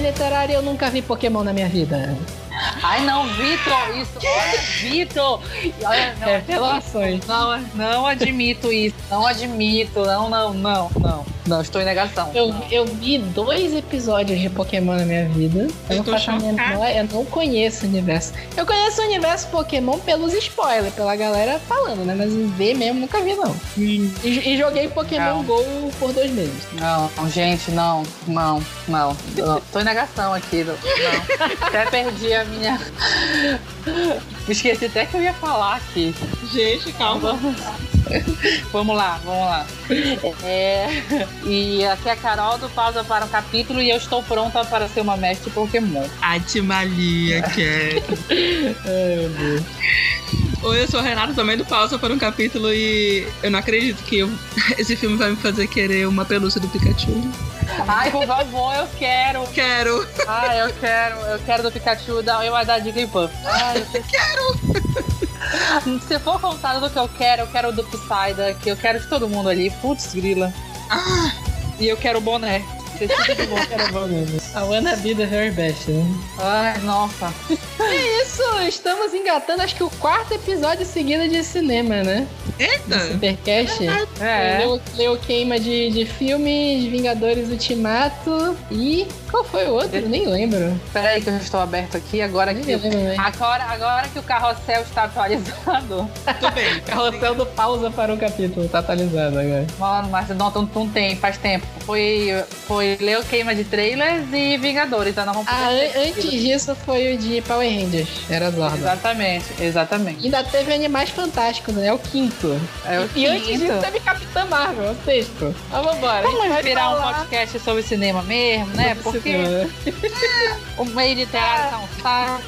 Literário, eu nunca vi Pokémon na minha vida. Ai, não, Vitor, isso. Olha, Vitor. Olha, não, Revelações. não, não admito isso. Não admito. Não, não, não, não. Não, estou em negação. Eu, eu vi dois episódios de Pokémon na minha vida. Eu, Eu não tô faço a chocada. menor- eu não conheço o universo. Eu conheço o universo Pokémon pelos spoilers, pela galera falando, né? Mas ver mesmo nunca vi, não. E, e joguei Pokémon Não. Go por dois meses. Não, gente, não, não, não. Eu tô em negação aqui. Não. Até perdi a minha. Me esqueci até que eu ia falar aqui. Gente, calma. Vamos lá, vamos lá. É, e aqui é a Carol do Pausa para um capítulo e eu estou pronta para ser uma mestre Pokémon. Atimalia, que Ai, meu Deus. Oi, eu sou a Renata também do Pausa para um capítulo e eu não acredito que eu- esse filme vai me fazer querer uma pelúcia do Pikachu. Ai, por favor, eu quero. Quero! Ai, eu quero, eu quero do Pikachu da, eu da Jigglypuff. Ai, eu quero. Se for contado do que eu quero, eu quero do Psyduck, eu quero de todo mundo ali. Putz, grila. Ah, E eu quero o boné. Esse tipo de bom que era bom mesmo. A Wanna Be the Very Best, né? Ai, nossa. É isso, estamos engatando acho que o quarto episódio seguido de cinema, né? eita! Supercast. É. Leu, leu queima de, de filmes, Vingadores Ultimato e. Qual foi o outro? Eu Nem lembro. Peraí que eu estou aberto aqui, agora Nem que. lembro, né? Agora, agora que o carrossel está atualizado. Tô bem. Carrossel do pausa para o capítulo, tá atualizado agora. Mano, mas não, não, não tem, faz tempo. Foi, foi Leo Queima de Trailers e Vingadores, então não vamos Ah, antes disso foi o de Power Rangers, era Zorda. Exatamente, exatamente. Ainda teve Animais Fantásticos, né? É o quinto. É o e antes disso quinto. teve Capitã Marvel, é o sexto. Mas vambora. a gente Vamos virar um falar podcast sobre cinema mesmo, né? sobre Porque cinema. o meio literário tá um saco.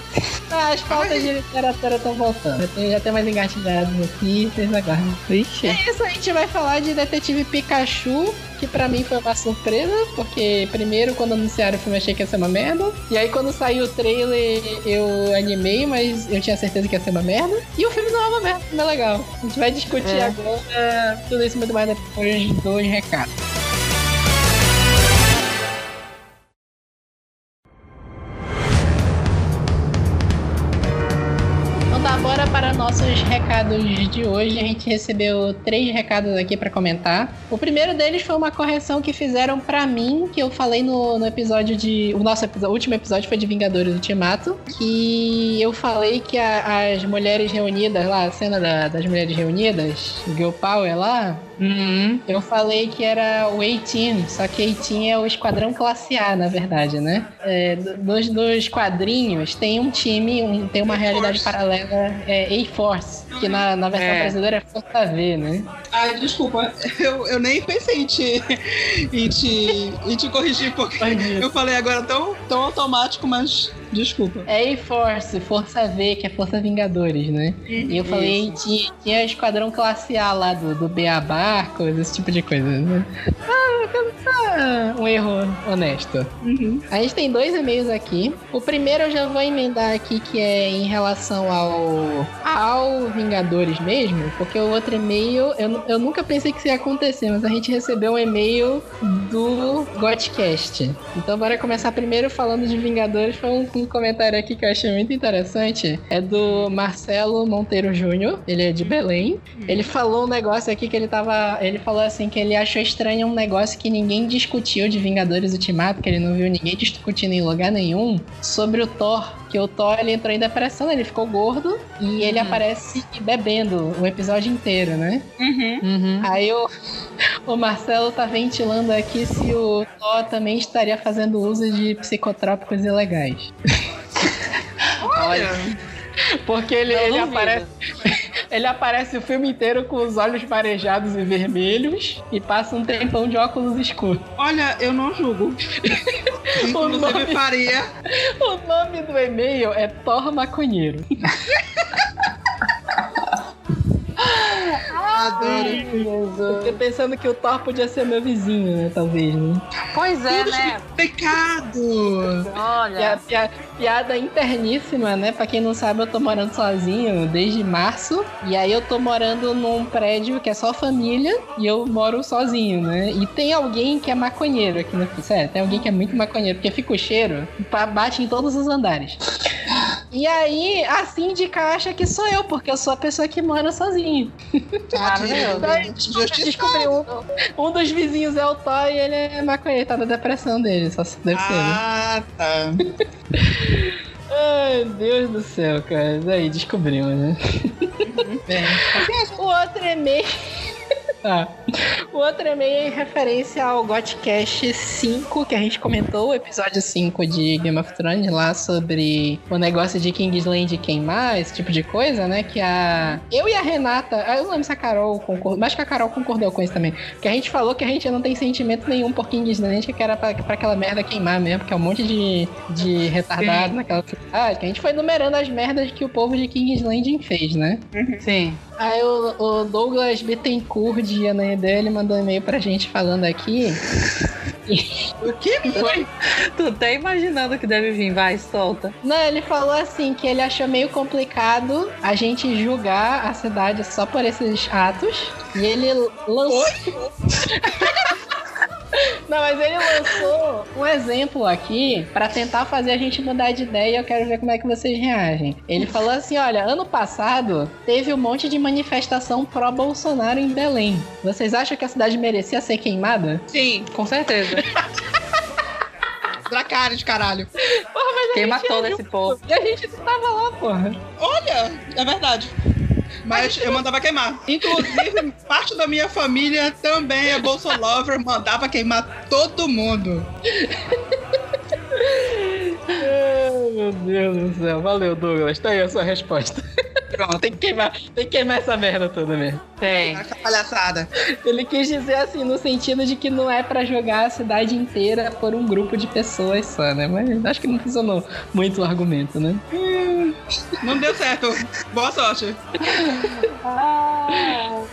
Ah, as pautas de literatura estão voltando. Já tem, já tem mais engatilhados aqui, vocês aguardam. Vixe. É isso, a gente vai falar de Detetive Pikachu, que pra mim foi uma surpresa, porque primeiro quando anunciaram o filme achei que ia ser uma merda. E aí quando saiu o trailer eu animei, mas eu tinha certeza que ia ser uma merda. E o filme não é uma merda, o filme é legal. A gente vai discutir É. agora tudo isso muito mais depois dos recados. Nossos recados de hoje. A gente recebeu três recados aqui pra comentar. O primeiro deles foi uma correção que fizeram pra mim, que eu falei no, no episódio de. O nosso o último episódio foi de Vingadores Ultimato. Que eu falei que a- as mulheres reunidas lá, a cena da- das mulheres reunidas, Girl Power lá, Uhum. eu falei que era o A-Team, só que A-Team é o esquadrão classe A, na verdade, né? É, do- dos, dos quadrinhos tem um time, um- tem uma realidade paralela, é A-Force, que na, na versão É. brasileira é Força V, né? Ai, desculpa, eu, eu nem pensei em te, em te, em te corrigir, porque eu falei agora tão, tão automático, mas desculpa. É A-Force, Força V, que é Força Vingadores, né? E eu falei, tinha, tinha esquadrão classe A lá do, do BA Barcos, esse tipo de coisa, né? Ah, ah, um erro honesto. Uhum. A gente tem dois e-mails aqui. O primeiro eu já vou emendar aqui, que é em relação ao, ao Vingadores mesmo, porque o outro e-mail eu, eu nunca pensei que isso ia acontecer, mas a gente recebeu um e-mail do Godcast. Então bora começar primeiro falando de Vingadores. Foi um, um comentário aqui que eu achei muito interessante. É do Marcelo Monteiro Júnior, ele é de Belém. Ele falou um negócio aqui que ele tava. Ele falou assim que ele achou estranho um negócio que ninguém discutiu de Vingadores Ultimato, que ele não viu ninguém discutindo em lugar nenhum, sobre o Thor. Que o Thor ele entrou em depressão, ele ficou gordo e ele Uhum. aparece bebendo o episódio inteiro, né? Uhum. Uhum. Aí o, o Marcelo tá ventilando aqui se o Thor também estaria fazendo uso de psicotrópicos ilegais. Olha, Porque ele, ele aparece. Ele aparece o filme inteiro com os olhos marejados e vermelhos e passa um tempão de óculos escuros. olha, eu não julgo. Inclusive nome- faria. O nome do e-mail é Thor Maconheiro. Adoro. Fiquei pensando que o Thor podia ser meu vizinho, né? Talvez, né? Pois é, né? Pecado! Olha. Pia- pia- piada interníssima, né? Pra quem não sabe, eu tô morando sozinho desde março. E aí eu tô morando num prédio que é só família e eu moro sozinho, né? E tem alguém que é maconheiro aqui no. Sério, tem alguém que é muito maconheiro, porque fica o cheiro, bate em todos os andares. E aí, a síndica acha que sou eu, porque eu sou a pessoa que mora sozinho. Maravilhoso. Justiça. Descobri um, um dos vizinhos é o Thor e ele é maconheiro, tá na depressão dele, só se deve ser, né? Ah, tá. Ai, Deus do céu, cara. Daí descobrimos, né? Bem, O outro e-mail. Ah, o outro e-mail é em referência ao Godcast 5, que a gente comentou, o episódio 5 de Game of Thrones, lá sobre o negócio de Kingsland queimar, esse tipo de coisa, né? Que a. Eu e a Renata. ah, Eu não lembro se a Carol concordou. Mas que a Carol concordou com isso também. Que a gente falou que a gente não tem sentimento nenhum por Kingsland, que era pra, pra aquela merda queimar mesmo, porque é um monte de, de retardado Sim. naquela cidade. Que a gente foi numerando as merdas que o povo de Kingsland fez, né? Sim. Aí o, o Douglas Bittencourt de Anaedé, ele mandou um e-mail pra gente falando aqui. o que foi? Tu tá imaginando que deve vir, vai, solta. Não, ele falou assim que ele achou meio complicado a gente julgar a cidade só por esses atos. E ele lançou. Não, mas ele lançou um exemplo aqui pra tentar fazer a gente mudar de ideia e eu quero ver como é que vocês reagem. Ele falou assim: olha, ano passado teve um monte de manifestação pró-Bolsonaro em Belém. Vocês acham que a cidade merecia ser queimada? Sim, Com certeza. Dracarys, caralho. Queima gente todo viu, esse povo. E a gente tava lá, porra. Olha, é verdade. Mas eu mandava queimar. Inclusive, parte da minha família também é Bolsolover, mandava queimar todo mundo. Ai, meu Deus do céu. Valeu, Douglas. Tá aí a sua resposta. Pronto, Tem que queimar, tem que queimar essa merda toda mesmo. Tem. essa palhaçada. Ele quis dizer assim, no sentido de que não é pra jogar a cidade inteira por um grupo de pessoas só, né? Mas acho que não funcionou muito o argumento, né? Não deu certo. Boa sorte.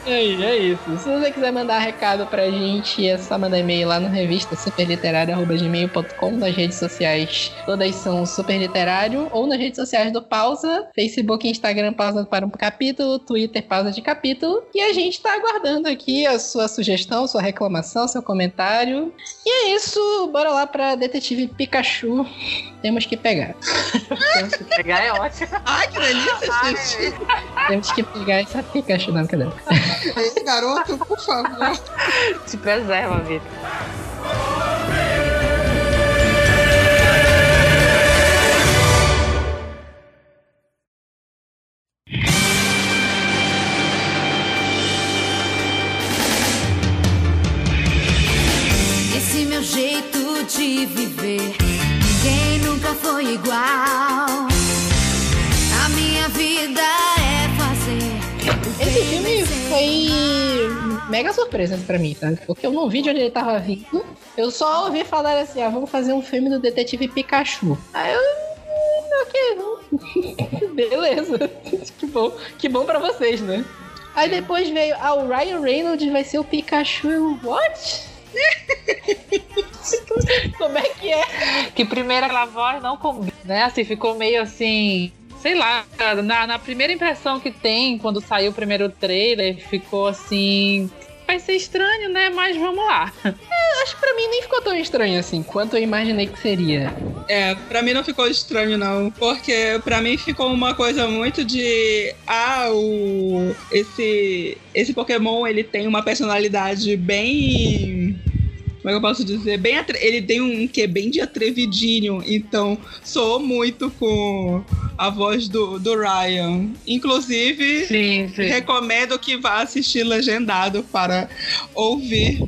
E aí, é isso. Se você quiser mandar recado pra gente, é só mandar e-mail lá no revista superliterário.gmail.com nas redes sociais. Todas são superliterário ou nas redes sociais do Pausa, Facebook e Instagram Pausa para um capítulo, Twitter Pausa de capítulo. E a gente tá aguardando aqui a sua sugestão, sua reclamação, seu comentário. E é isso, bora lá pra Detetive Pikachu. Temos que pegar. Temos que pegar é ótimo. Ai, que delícia, gente. Temos que pegar essa Pikachu, não, cadê? Esse garoto, por favor. Te preserva, Vitor. Esse meu jeito de viver, ninguém nunca foi igual. Esse bem filme foi mega surpresa pra mim, tá? Porque eu não vi de onde ele tava vindo. Eu só ouvi falar assim, ah, vamos fazer um filme do detetive Pikachu. Aí eu. hum, Ok, vamos. Beleza. que bom. Que bom pra vocês, né? Aí depois veio, ah, o Ryan Reynolds vai ser o Pikachu. Eu, what? Como é que é? Que primeiro aquela voz não combina, né? Assim, ficou meio assim. Sei lá, na, na primeira impressão que tem, quando saiu o primeiro trailer, ficou assim. Vai ser estranho, né? Mas vamos lá. Acho que pra mim nem ficou tão estranho assim, quanto eu imaginei que seria. É, pra mim não ficou estranho, não. Porque pra mim ficou uma coisa muito de. Ah, o. Esse. Esse Pokémon ele tem uma personalidade bem. Como é que eu posso dizer? Bem atre- Ele tem um que bem de atrevidinho, então soou muito com a voz do, do Ryan. Inclusive, Sim, sim. recomendo que vá assistir legendado para ouvir,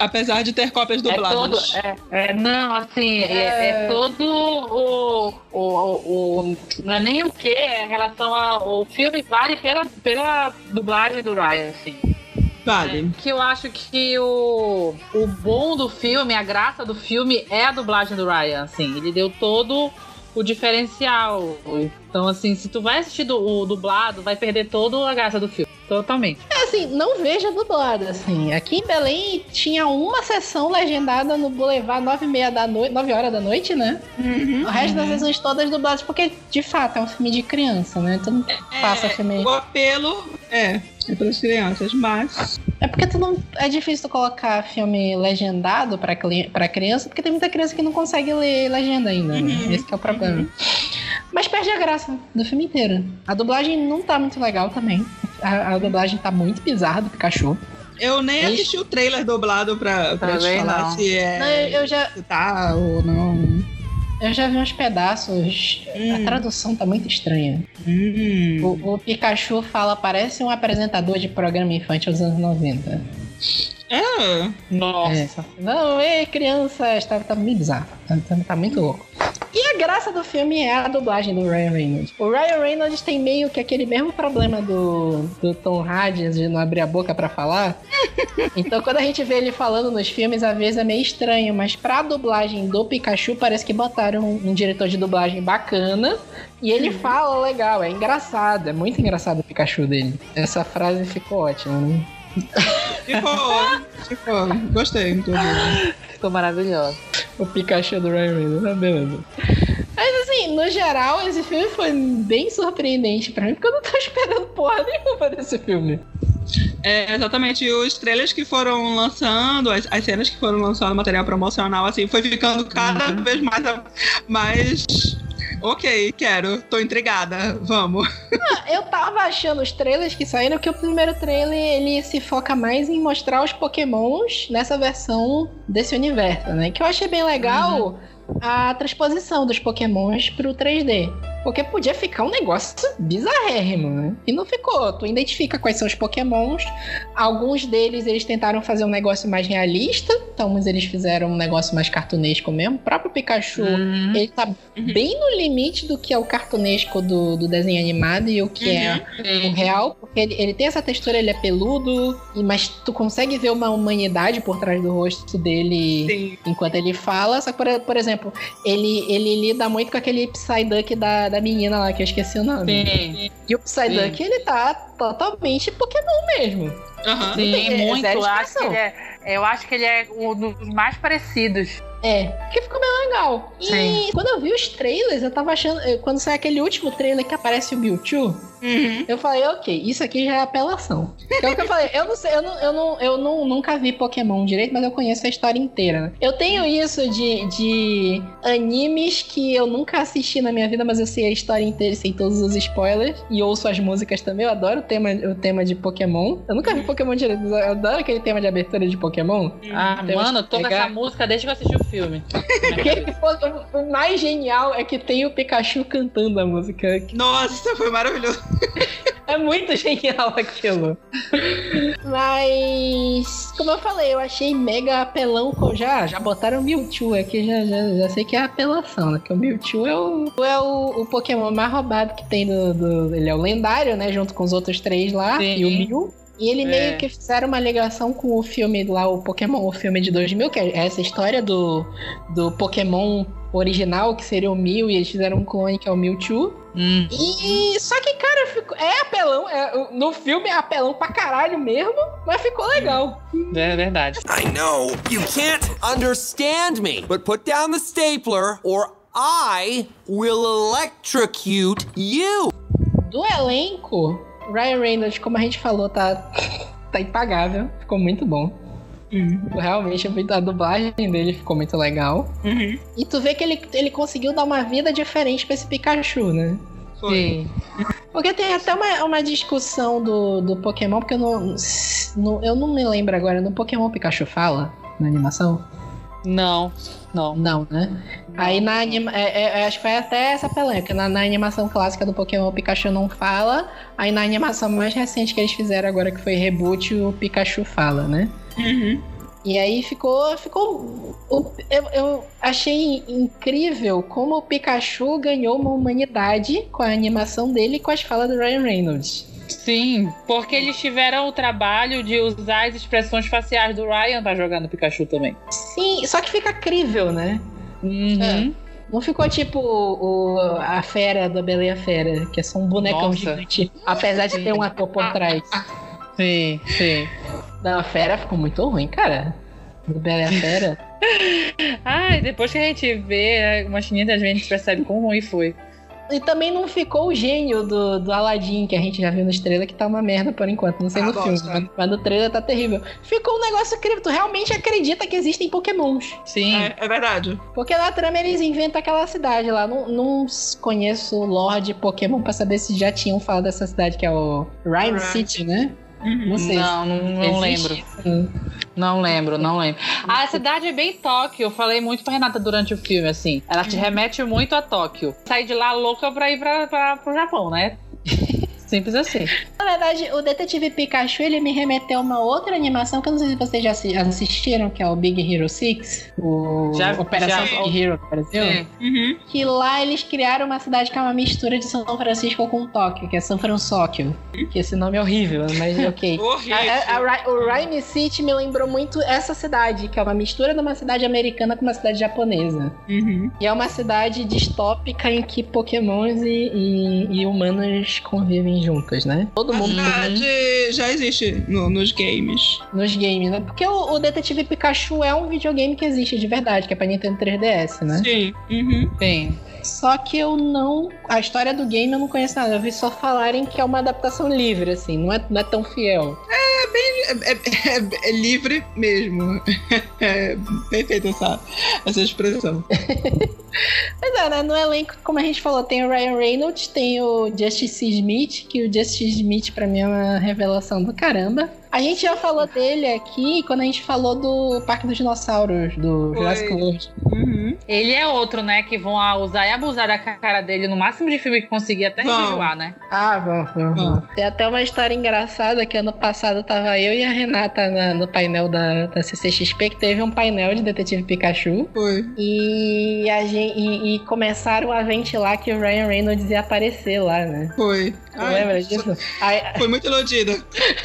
apesar de ter cópias É todo, dubladas. é, é, não, assim, é, é todo o, o, o, o- Não é nem o que, é em relação ao filme, vale pela, pela dublagem do Ryan, assim. Vale. Que eu acho que o, o bom do filme, a graça do filme é a dublagem do Ryan, assim. Ele deu todo o diferencial. Então, assim, se tu vai assistir do- o dublado, vai perder toda a graça do filme. totalmente. É assim, não veja dublado, assim. Aqui em Belém tinha uma sessão legendada no Boulevard 9 e meia da noite, 9 horas da noite, né? Uhum. O resto das sessões todas dubladas, porque de fato é um filme de criança, né? Tu não passa filme. O apelo é, é para as crianças, mas. É porque tu não. É difícil tu colocar filme legendado pra, pra criança, porque tem muita criança que não consegue ler legenda ainda, né? Uhum. Esse que é o problema. Mas perde a graça do filme inteiro. A dublagem não tá muito legal também. A, a dublagem tá muito bizarra do Pikachu. Eu nem Ixi. assisti o trailer dublado pra, pra te falar não. se é. Não, eu, eu já, se tá ou não. Eu já vi uns pedaços. A Hum. tradução tá muito estranha. Hum. O, o Pikachu fala, parece um apresentador de programa infantil dos anos 90. É. Nossa. Não, ei, crianças, tá, tá meio bizarro. Tá, tá- tá muito louco. E a graça do filme é a dublagem do Ryan Reynolds. O Ryan Reynolds tem meio que aquele mesmo problema do, do Tom Hardy de não abrir a boca pra falar. Então quando a gente vê ele falando nos filmes, às vezes é meio estranho, mas pra dublagem do Pikachu parece que botaram um, um diretor de dublagem bacana. E ele fala legal, é engraçado, é muito engraçado o Pikachu dele. Essa frase ficou ótima, né? Ficou. ficou. Gostei. Ficou maravilhoso. O Pikachu do Ryan Reynolds, ah, beleza. Mas assim, no geral, esse filme foi bem surpreendente pra mim, porque eu não tô esperando porra nenhuma desse filme. É, exatamente. Os trailers que foram lançando, as, as cenas que foram lançando, material promocional, assim, foi ficando cada vez mais. mais. Ok, quero, tô intrigada, vamos. Eu tava achando os trailers que saíram que o primeiro trailer ele se foca mais em mostrar os pokémons nessa versão desse universo, né? Que eu achei bem legal a transposição dos pokémons pro 3D. Porque podia ficar um negócio bizarrérrimo, né? E não ficou. Tu identifica quais são os pokémons. Alguns deles eles tentaram fazer um negócio mais realista. Então, uns eles fizeram um negócio mais cartunesco mesmo. O próprio Pikachu, Uhum. ele tá bem no limite do que é o cartunesco do, do desenho animado e o que é o real, porque ele, ele tem essa textura, ele é peludo, mas tu consegue ver uma humanidade por trás do rosto dele Sim. enquanto ele fala. Só que, por, por exemplo, ele, ele lida muito com aquele Psyduck da, da menina lá, que eu esqueci o nome. Sim, E o Psyduck, ele tá totalmente Pokémon mesmo. Aham. sim, tem- é muito. Eu acho, que ele é, eu acho que ele é um dos mais parecidos. É, que ficou bem legal. E Sim. quando eu vi os trailers, eu tava achando. Quando sai aquele último trailer que aparece o Mewtwo, Uhum. Eu falei, ok, isso aqui já é apelação. Que é o que eu falei, eu não sei, eu, não, eu, não, eu não, nunca vi Pokémon direito, mas eu conheço a história inteira. né? Eu tenho isso de, de animes que eu nunca assisti na minha vida, mas eu sei a história inteira, sei todos os spoilers. E ouço as músicas também, eu adoro o tema, o tema de Pokémon. Eu nunca vi Pokémon direito, mas eu adoro aquele tema de abertura de Pokémon. Ah, Temos mano, toda pegar- essa música desde que eu assisti o filme. O mais genial é que tem o Pikachu cantando a música. Nossa, foi maravilhoso. É muito genial aquilo. Mas, como eu falei, eu achei mega apelão. com- Já, já botaram o Mewtwo aqui, já, já, já sei que é apelação, né? Que o Mewtwo é o, é o, o Pokémon mais roubado que tem do, do- Ele é o lendário, né? Junto com os outros três lá. Sim. E o Mew. E ele É. meio que fizeram uma ligação com o filme lá, o Pokémon, o filme de 2000, que é essa história do, do Pokémon original, que seria o Mew, e eles fizeram um clone que é o Mewtwo. Hum. E só que, é apelão. é- no filme é apelão pra caralho mesmo, mas ficou legal. É verdade. I know you can't understand me, but put down the stapler or I will electrocute you. Do elenco, Ryan Reynolds, como a gente falou, tá, tá impagável. Ficou muito bom. Realmente, a dublagem dele ficou muito legal. Uhum. E tu vê que ele, ele conseguiu dar uma vida diferente pra esse Pikachu, né? Foi. Sim. Porque tem até uma, uma discussão do, do Pokémon, porque eu não, não- eu não me lembro agora, no Pokémon Pikachu fala na animação? Não, não. Não, né? Aí na anima é, é, acho que foi até essa polêmica. Na, na animação clássica do Pokémon, o Pikachu não fala. Aí na animação mais recente que eles fizeram agora, que foi Reboot, o Pikachu fala, né? Uhum. E aí ficou. ficou eu, eu achei incrível como o Pikachu ganhou uma humanidade com a animação dele e com as falas do Ryan Reynolds. Sim, porque eles tiveram o trabalho de usar as expressões faciais do Ryan pra jogar no Pikachu também. Sim, só que fica crível, né? Uhum. Não ficou tipo o, a fera da Bela e a Fera, que é só um bonecão Nossa. gigante, apesar de ter um ator por trás. Sim, sim. Da fera ficou muito ruim, cara. Do Bela e a Fera. Ai, depois que a gente vê umas 500 vezes, a gente percebe quão ruim foi. E também não ficou o gênio do, do Aladdin, que a gente já viu no trailer, que tá uma merda por enquanto. Não sei Ah, no filme, mas, mas no trailer tá terrível. Ficou um negócio incrível. Tu realmente acredita que existem pokémons. Sim. É, é verdade. Porque na trama eles inventam aquela cidade lá. Não, não conheço o lore de Pokémon pra saber se já tinham falado dessa cidade, que é o Rhyme. City, né? Uhum. Não sei. Não, não, não lembro. isso? Não lembro, não lembro. A cidade é bem Tóquio. Eu falei muito pra Renata durante o filme, assim. Ela te remete muito a Tóquio. Saí de lá louca pra ir pra, pra, pro Japão, né? Simples assim. Na verdade, o Detetive Pikachu, ele me remeteu a uma outra animação que eu não sei se vocês já assi- assistiram, que é o Big Hero 6. O Já- Operação já- Big Hero do Brasil. Sim. Uhum. Que lá eles criaram uma cidade que é uma mistura de São Francisco com Tóquio, que é São Francisco. Que esse nome é horrível, mas ok. Horrível. A- a- a o Rhyme City me lembrou muito essa cidade, que é uma mistura de uma cidade americana com uma cidade japonesa. Uhum. E é uma cidade distópica em que pokémons e, e- e humanos convivem juntos, né? Todo A mundo já existe no- nos games. nos games, né? Porque o, o Detetive Pikachu é um videogame que existe de verdade, que é pra Nintendo 3DS, né? Sim. Uhum. Sim. Só que eu não. A história do game eu não conheço nada. Eu vi só falarem que é uma adaptação livre, assim, não é, não é tão fiel. É, é- é- é livre mesmo. É perfeita essa, essa expressão. Mas é, né? No elenco, como a gente falou, tem o Ryan Reynolds, tem o Justice Smith, que o Justice Smith pra mim é uma revelação do caramba. A gente já falou dele aqui quando a gente falou do Parque dos Dinossauros, do Foi. Jurassic World. Uhum. Ele é outro, né? Que vão usar e abusar da cara dele no máximo de filme que conseguir até Vão. enjoar, né? Ah, vamos, vamos. Hum. Tem até uma história engraçada que ano passado tava eu e a Renata na- no painel da, da CCXP, que teve um painel de Detetive Pikachu. Foi. E, a gente, e, e começaram a ventilar que o Ryan Reynolds ia aparecer lá, né? Foi. Ai, lembra disso? Aí, Foi muito iludida.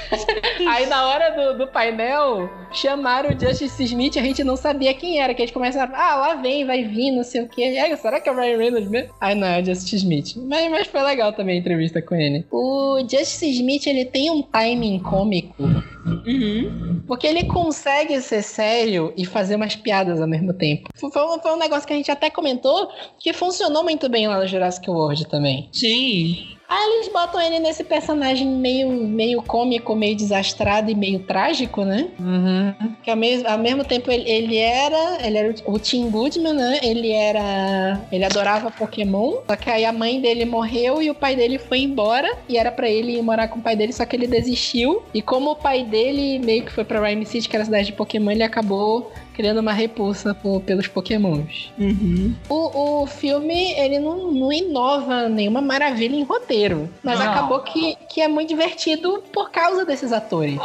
aí na hora do, do painel, chamaram o Justice Smith, a gente não sabia quem era, que eles começaram, ah, lá vem, vai vir, não sei o quê. Aí, será que é o Ryan Reynolds mesmo? Aí não, é o Justice Smith. Mas, mas foi legal também a entrevista com ele. O Justice Smith, ele tem um timing cômico, Uhum. porque ele consegue ser sério e fazer umas piadas ao mesmo tempo. Foi, foi um negócio que a gente até comentou que funcionou muito bem lá no Jurassic World também. Sim. Aí eles botam ele nesse personagem meio, meio cômico, meio desastrado e meio trágico, né? Uhum. Que ao mesmo, ao mesmo tempo ele, ele era. Ele era o Tim Goodman, né? Ele era. Ele adorava Pokémon. Só que aí a mãe dele morreu e o pai dele foi embora. E era pra ele ir morar com o pai dele, só que ele desistiu. E como o pai dele meio que foi pra Rhyme City, que era a cidade de Pokémon, ele acabou criando uma repulsa por- pelos Pokémons. Uhum. O, o filme, ele não, não inova nenhuma maravilha em roteiro. Mas Não. acabou que, que é muito divertido por causa desses atores.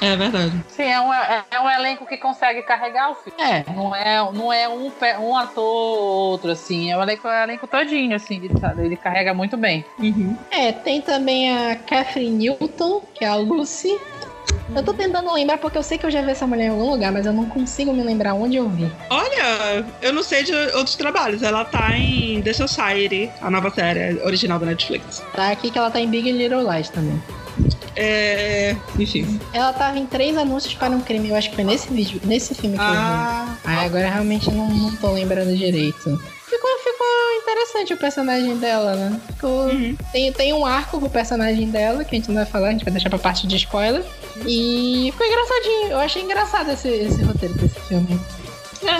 É verdade. Sim, é um, é, é um elenco que consegue carregar o filme. É. Não é, não é um, um ator ou outro, assim. É o elenco, é o elenco todinho, assim. Ele, tá- ele carrega muito bem. Uhum. É, tem também a Catherine Newton, que é a Lucy. Eu tô tentando lembrar porque eu sei que eu já vi essa mulher em algum lugar, mas eu não consigo me lembrar onde eu vi. Olha, eu não sei de outros trabalhos. Ela tá em The Society, a nova série original da Netflix. Tá aqui que ela tá em Big Little Lies também. É. Enfim. Ela tava em três anúncios para um crime, eu acho que foi nesse vídeo, nesse filme que eu vi. Ah. Ah, agora realmente não, não tô lembrando direito. Interessante o personagem dela, né? Uhum. tem, tem um arco pro personagem dela, que a gente não vai falar, a gente vai deixar pra parte de spoiler. E ficou engraçadinho. Eu achei engraçado esse, esse roteiro desse filme.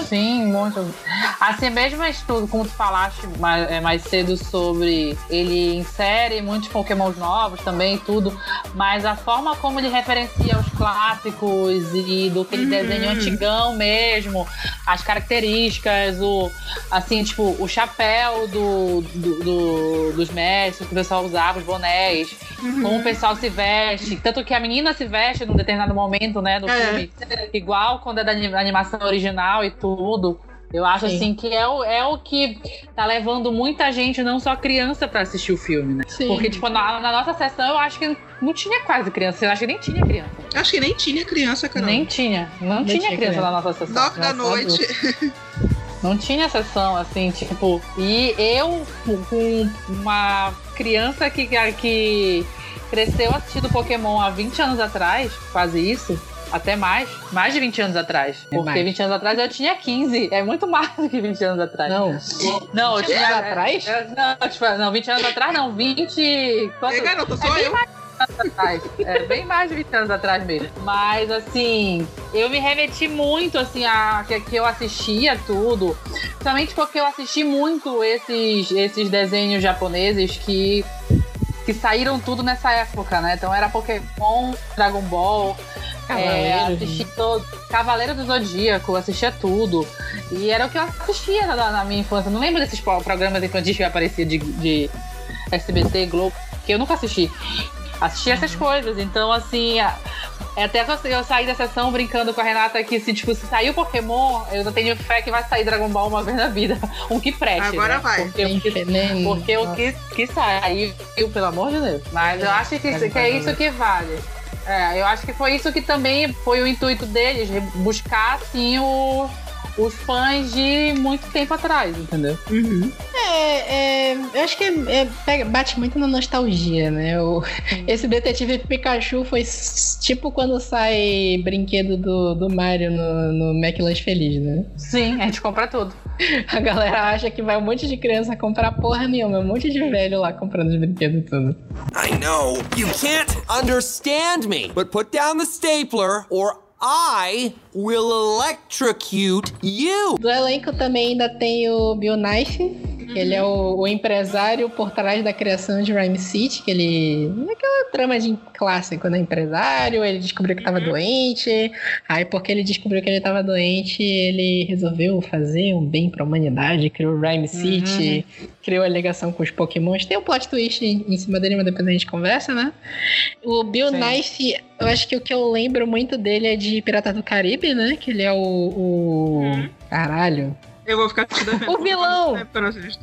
Sim, muito. Assim, mesmo estudo, como tu falaste mais, é, mais cedo sobre ele insere muitos pokémons novos também e tudo, mas a forma como ele referencia os clássicos e do aquele Uhum. desenho antigão mesmo, as características, o assim, tipo, o chapéu do, do- do- dos mestres que o pessoal usava, os bonés, como o pessoal se veste, tanto que a menina se veste num determinado momento, né, do É. filme, igual quando é da anim- animação original e tudo. Eu acho Sim. assim que é o, é o que tá levando muita gente, não só criança, pra assistir o filme, né? Sim. Porque, tipo, na, na nossa sessão eu acho que não tinha quase criança. Eu acho que nem tinha criança. Acho que nem tinha criança, cara. Nem tinha. Não Nem tinha tinha criança criança. na nossa sessão. Nove da noite. Não tinha exceção, assim, tipo. E eu, com uma criança que, que cresceu assistindo Pokémon há 20 anos atrás, quase isso. Até mais, mais de 20 anos atrás. É porque mais. 20 anos atrás eu tinha 15. É muito mais do que 20 anos atrás. Não. Não, eu 20 tinha. anos atrás? é, Não, tipo, não, 20 anos atrás não, 20. Quanto? É, garota, sou bem eu. mais anos atrás. É bem mais de 20 anos atrás mesmo. Mas assim, eu me remeti muito assim a que, que eu assistia tudo. Principalmente porque eu assisti muito esses, esses desenhos japoneses que que saíram tudo nessa época, né? Então era Pokémon, Dragon Ball, é, Cavaleiros. assisti todo. Cavaleiro do Zodíaco, assistia tudo. E era o que eu assistia na, na minha infância. Não lembro desses programas infantis que aparecia de, de SBT, Globo, que eu nunca assisti. Assisti essas coisas. Então, assim, a- é até que eu, saí da sessão brincando com a Renata que se, tipo, se sair o Pokémon, eu não tenho fé que vai sair Dragon Ball uma vez na vida. Um que preste. Agora né? vai. Porque, o que- porque o que, que saiu, pelo amor de Deus. Mas eu acho que, que é isso que vale. É, eu acho que foi isso que também foi o intuito deles, buscar, assim, o, os fãs de muito tempo atrás, entendeu? Uhum. É, é, eu acho que é- é- pega- bate muito na nostalgia, né? O, esse Detetive Pikachu foi tipo quando sai brinquedo do, do Mario no, no McLanche Feliz, né? Sim, a gente compra tudo. A galera acha que vai um monte de criança comprar porra nenhuma, um monte de velho lá comprando os brinquedos e tudo. I know you can't understand me, but put down the stapler or I will electrocute you. Do elenco também ainda tem o Bill Knife, ele é o, o empresário por trás da criação de Rhyme City, que ele. Aquela trama de clássico, né? Empresário, ele descobriu que tava doente. Aí, porque ele descobriu que ele tava doente, ele resolveu fazer um bem pra humanidade, criou Rhyme City, criou a ligação com os Pokémons. Tem um plot twist em, em cima dele, mas depois a gente conversa, né? O Bill Sim. Knife, eu acho que o que eu lembro muito dele é de Piratas do Caribe, né? Que ele é o. o... Caralho. Eu vou ficar te devendo. O vilão! É, eu.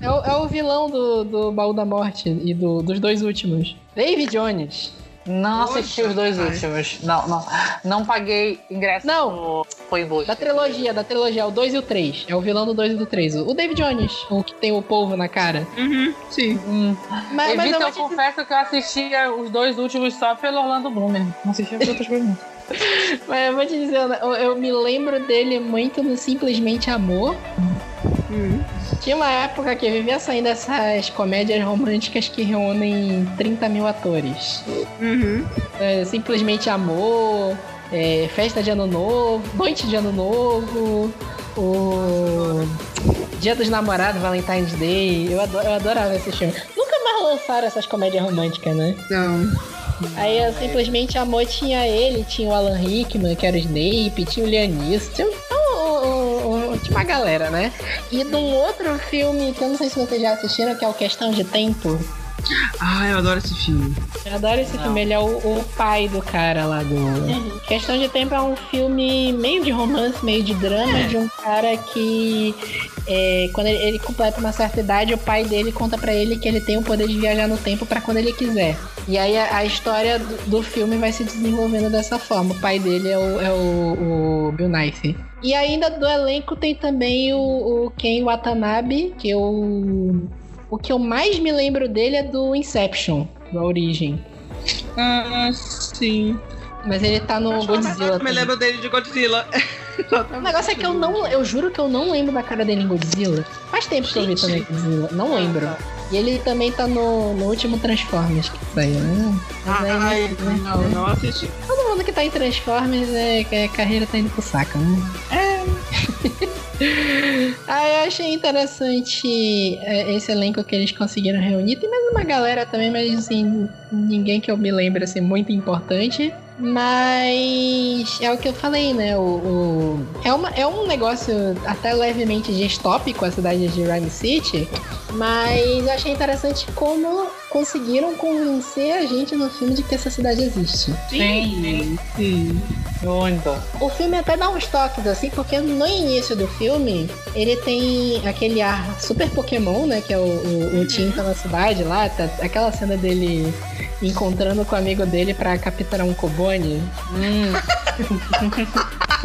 É o, é o vilão do, do Baú da Morte e do- dos dois últimos. David Jones. Não Poxa, assisti os dois pai. últimos. Não, não. Não paguei ingresso Não. no Coinboost. Da trilogia, da trilogia, o 2 e o 3. É o vilão do 2 e do 3. O David Jones, o que tem o polvo na cara. Uhum, sim. Hum. Mas, mas Evita, eu, eu te confesso que eu assistia os dois últimos só pelo Orlando Bloom mesmo. Não assistia por outras coisas. mas eu vou te dizer, eu, eu me lembro dele muito no Simplesmente Amor. Uhum. Tinha uma época que vivia saindo essas comédias românticas que reúnem 30 mil atores. Uhum. É, Simplesmente Amor, é, Festa de Ano Novo, Noite de Ano Novo, o Dia dos Namorados, Valentine's Day. Eu, ado- eu adorava esse filme. Nunca mais lançaram essas comédias românticas, né? Não. Aí eu simplesmente amor tinha ele, tinha o Alan Rickman, que era o Snape, tinha o Lianis, tinha, um- um- um- uma galera, né? E de um outro filme que eu não sei se vocês já assistiram, que é o Questão de Tempo. Ah, eu adoro esse filme. Eu adoro esse Não. filme, ele é o, o pai do cara lá do. Questão de Tempo é um filme meio de romance, meio de drama, de um cara que, é, quando ele, ele completa uma certa idade, o pai dele conta pra ele que ele tem o poder de viajar no tempo pra quando ele quiser. E aí a, a história do, do filme vai se desenvolvendo dessa forma. O pai dele é o, é o, o Bill Knife. E ainda do elenco tem também o, o Ken Watanabe, que eu. O que eu mais me lembro dele é do Inception, da origem. Ah, sim. Mas ele tá no Acho que eu Godzilla. me lembro dele de Godzilla. O negócio é que eu não. Eu juro que eu não lembro da cara dele em Godzilla. Faz tempo que eu vi também Godzilla. Não lembro. E ele também tá no, no último Transformers que saiu, né? Ai, né? não, não assisti. Todo mundo que tá em Transformers é que a carreira tá indo pro saco, né? É. ah, eu achei interessante é, esse elenco que eles conseguiram reunir. Tem mais uma galera também, mas assim, ninguém que eu me lembre assim, muito importante. Mas é o que eu falei, né? O, o- é, uma, é um negócio até levemente distópico a cidade de Rhyme City, mas eu achei interessante como conseguiram convencer a gente no filme de que essa cidade existe. Sim, Sim. Muito. O filme até dá uns toques, assim, porque no início do filme ele tem aquele ar super Pokémon, né? Que é o, o, o Tim tá na cidade lá, tá, aquela cena dele encontrando com o amigo dele pra capturar um Cobone. Hum,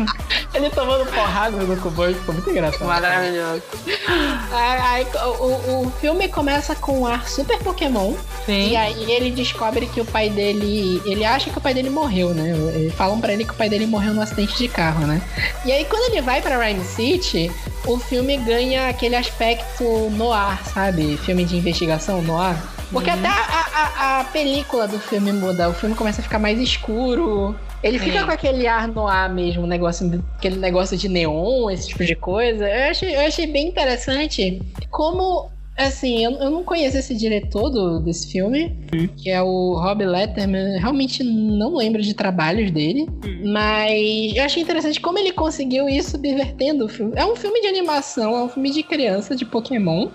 Ele tomando porrada no Kuboy, ficou muito engraçado. Maravilhoso. Aí, aí, o, o filme começa com um ar super Pokémon. Sim. E aí ele descobre que o pai dele. Ele acha que o pai dele morreu, né? Eles falam pra ele que o pai dele morreu num acidente de carro, né? E aí quando ele vai pra Rhyme City, o filme ganha aquele aspecto noir, sabe? Filme de investigação noir. Porque até a, a- a película do filme muda. O filme começa a ficar mais escuro. Ele fica com aquele ar noir mesmo, negócio, aquele negócio de neon, esse tipo de coisa. Eu achei, eu achei bem interessante como. Assim, eu, eu não conheço esse diretor do, desse filme, que é o Rob Letterman. Realmente não lembro de trabalhos dele, mas eu achei interessante como ele conseguiu ir subvertendo o filme. É um filme de animação, é um filme de criança, de Pokémon,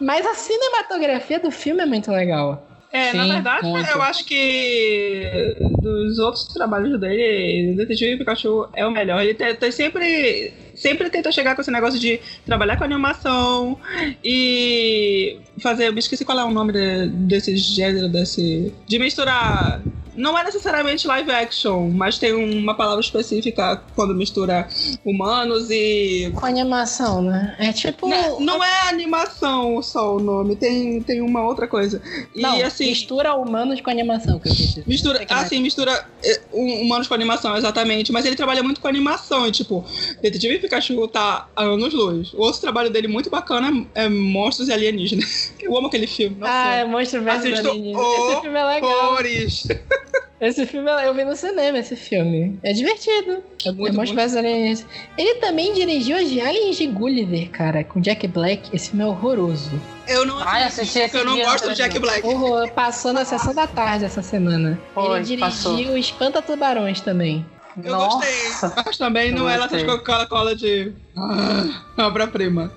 mas a cinematografia do filme é muito legal. É, na Sim, verdade, muito. eu acho que dos outros trabalhos dele, Detetive Pikachu é o melhor. Ele te- te- sempre, sempre tenta chegar com esse negócio de trabalhar com animação e fazer. Eu me esqueci qual é o nome de- desse gênero, desse. De misturar. Não é necessariamente live action, mas tem uma palavra específica quando mistura humanos e Com animação, né? É tipo. não, não é animação só o nome, tem, tem uma outra coisa. E Não, assim. mistura humanos com animação, que eu quis dizer. Mistura, mais. assim, mistura é, um- humanos com animação, exatamente. Mas ele trabalha muito com animação. E, tipo, Detetive Pikachu tá a anos luz. O outro trabalho dele muito bacana é Monstros e Alienígenas. Eu amo aquele filme. Nossa, Ah, é Monstro Assisto Alienígena. Esse filme é legal. Esse filme eu vi no cinema, esse filme. É divertido. É muito, Alienígena. Ele também dirigiu as Aliens de Gulliver, cara, com Jack Black. Esse filme é horroroso. Eu não Ai, assisti, esse porque eu não gosto do. Jack Black. Horror. Passou na sessão da tarde essa semana. Foi, Ele dirigiu passou. Espanta Tubarões também. Eu Nossa. gostei. Mas também não é essas gostei. Coca-Cola de. Ah, obra-prima.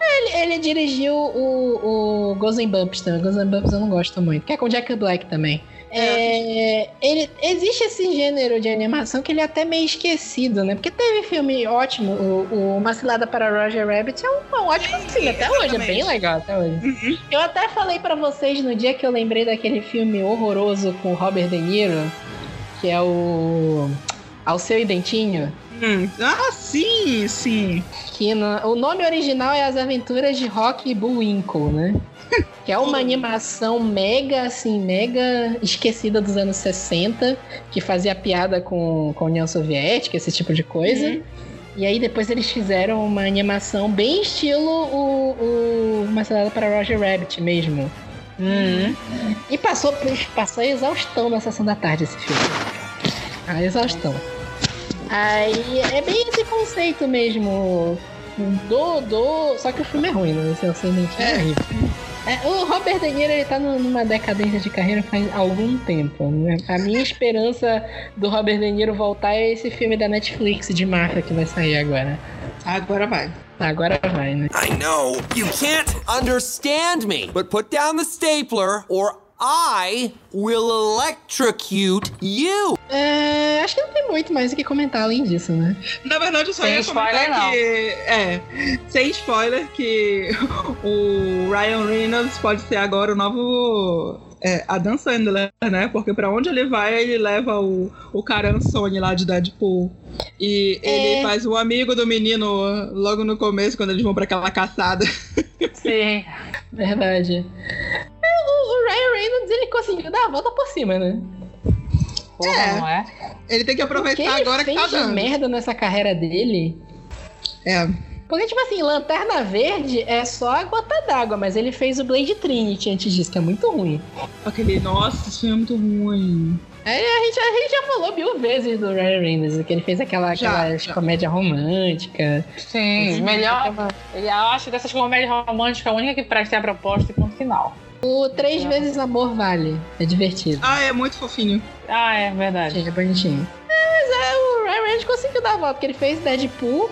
Ele, ele dirigiu o, o and Bumps também. And Bumps eu não gosto muito. Que é com Jack Black também. É, ele, existe esse gênero de animação que ele é até meio esquecido, né? Porque teve filme ótimo, o, o Uma Cilada para Roger Rabbit é um, um ótimo filme, até hoje, é exatamente. bem legal até hoje. Eu até falei pra vocês no dia que eu lembrei daquele filme horroroso com o Robert De Niro, que é o Alceu e Dentinho. Hum. Ah, sim, sim. Que no- o nome original é As Aventuras de Rock e Bullwinkle, né? Que é uma animação mega, assim, mega esquecida dos anos 60, que fazia piada com, com a União Soviética, esse tipo de coisa. E aí depois eles fizeram uma animação bem estilo o, o Uma Cidade para Roger Rabbit mesmo. Uhum. E passou, passou a exaustão na sessão da tarde esse filme. A exaustão. Aí é bem esse conceito mesmo. Do, do. Só que o filme é ruim, né? Esse Alcendente é, É. horrível. É, o Robert De Niro ele tá nu- numa decadência de carreira faz algum tempo. né? A minha esperança do Robert De Niro voltar é esse filme da Netflix de máfia que vai sair agora. Agora vai. Agora vai, né? I know you can't understand me, but put down the stapler or I will electrocute you. É, acho que não tem muito mais o que comentar além disso, né? Na verdade, eu só Sem ia comentar spoiler, não. que. É, sem spoiler, que o Ryan Reynolds pode ser agora o novo. É, Adam Sandler, né? Porque pra onde ele vai, ele leva o, o Sony lá de Deadpool. E ele É. faz um amigo do menino logo no começo, quando eles vão pra aquela caçada. Sim. Verdade. É, O, o Ryan Reynolds ele conseguiu dar a volta por cima, né? Porra, É. não é? Ele tem que aproveitar agora que tá dando. merda nessa carreira dele. É. Porque, tipo assim, Lanterna Verde é só a gota d'água, mas ele fez o Blade Trinity antes disso, que é muito ruim. Aquele, nossa, filme é muito ruim. Aí a gente, a gente já falou mil vezes do Ryan Reynolds, que ele fez aquela, Já, aquelas já. comédia romântica. Sim, melhor. Ele, eu acho que dessas comédias românticas, a única que presta é a proposta e ponto final. O Três Vezes Amor Vale. É divertido. Ah, é muito fofinho. Ah, é verdade. Achei bonitinho. É, mas é, o Ryan Reynolds conseguiu dar a volta, porque ele fez Deadpool.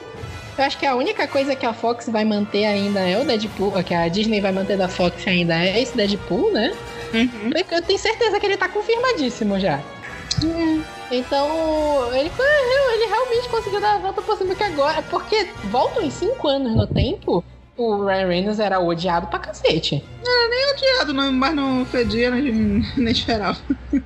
Eu acho que a única coisa que a Fox vai manter ainda é o Deadpool, que a Disney vai manter da Fox ainda é esse Deadpool, né? Uhum. Eu tenho certeza que ele tá confirmadíssimo já. Então, ele, ele realmente conseguiu dar a volta por cima que agora. Porque voltam em cinco anos no tempo. o Ryan Reynolds era odiado pra cacete. Odiado, não- mas não fedia, nem, nem esperava.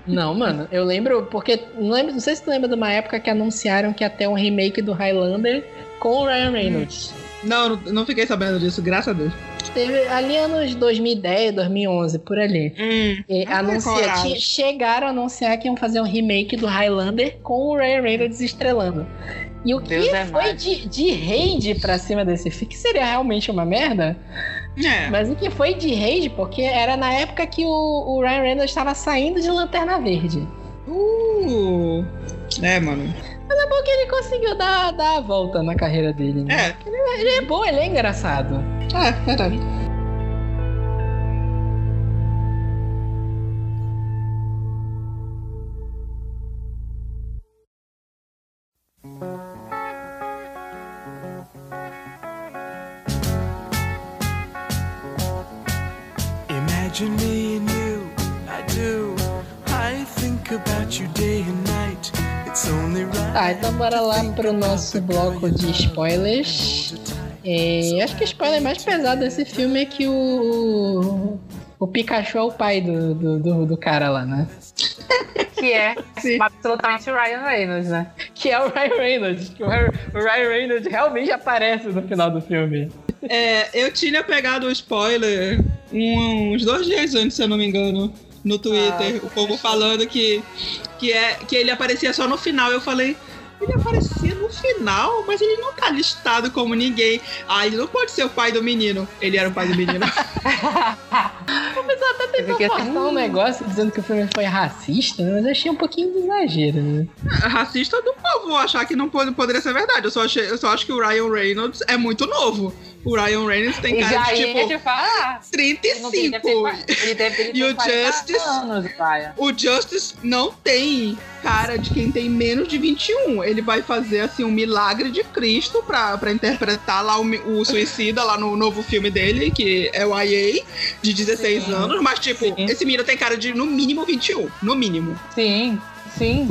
Não, mano, eu lembro, porque. Não, lembro, não sei se tu lembra de uma época que anunciaram que ia ter um remake do Highlander com o Ryan Reynolds. Não, não, fiquei sabendo disso, graças a Deus. Teve ali anos 2010, 2011, por ali. E Ah, anuncia, tinha- chegaram a anunciar que iam fazer um remake do Highlander com o Ryan Reynolds estrelando. E o que Deus é foi mais. de, de rage pra cima desse filme, que seria realmente uma merda, É. mas o que foi de rage, porque era na época que o, o Ryan Reynolds estava saindo de Lanterna Verde. Uh. É, mano. É bom que ele conseguiu dar, dar a volta na carreira dele, né? É, Ele é bom, ele é engraçado. é, verdade. Imagine me and you, I do. I think about you day and night. Tá, então bora lá pro nosso bloco de spoilers. É, acho que o spoiler mais pesado desse filme é que o. O Pikachu é o pai do, do, do, do cara lá, né? Que é Sim. absolutamente o Ryan Reynolds, né? Que é o Ryan Reynolds. Que o Ryan o Ryan Reynolds realmente aparece no final do filme. É, eu tinha pegado o spoiler uns dois dias antes, se eu não me engano, no Twitter. Ah, o povo falando que, que, é, que ele aparecia só no final. Eu falei, ele aparecia no final, mas ele não tá listado como ninguém. Ah, ele não pode ser o pai do menino. Ele era o pai do menino. Pessoal até fiquei assim, forçar um negócio dizendo que o filme foi racista, mas eu achei um pouquinho de exagero, né? Racista do povo achar que não pode, poderia ser verdade. Eu só, achei, eu só acho que o Ryan Reynolds é muito novo. O Ryan Reynolds tem E cara de tipo gente fala, ele não tem- 35. deve ter qua- ele deve ele E o 40 Justice? anos. O Justice não tem cara de quem tem menos de 21. Ele vai fazer, assim, um milagre de Cristo pra, pra interpretar lá o, o Suicida, lá no novo filme dele, que é o IA, de 16 Sim. anos. Mas, tipo, Sim. esse menino tem cara de, no mínimo, 21. No mínimo. Sim, sim.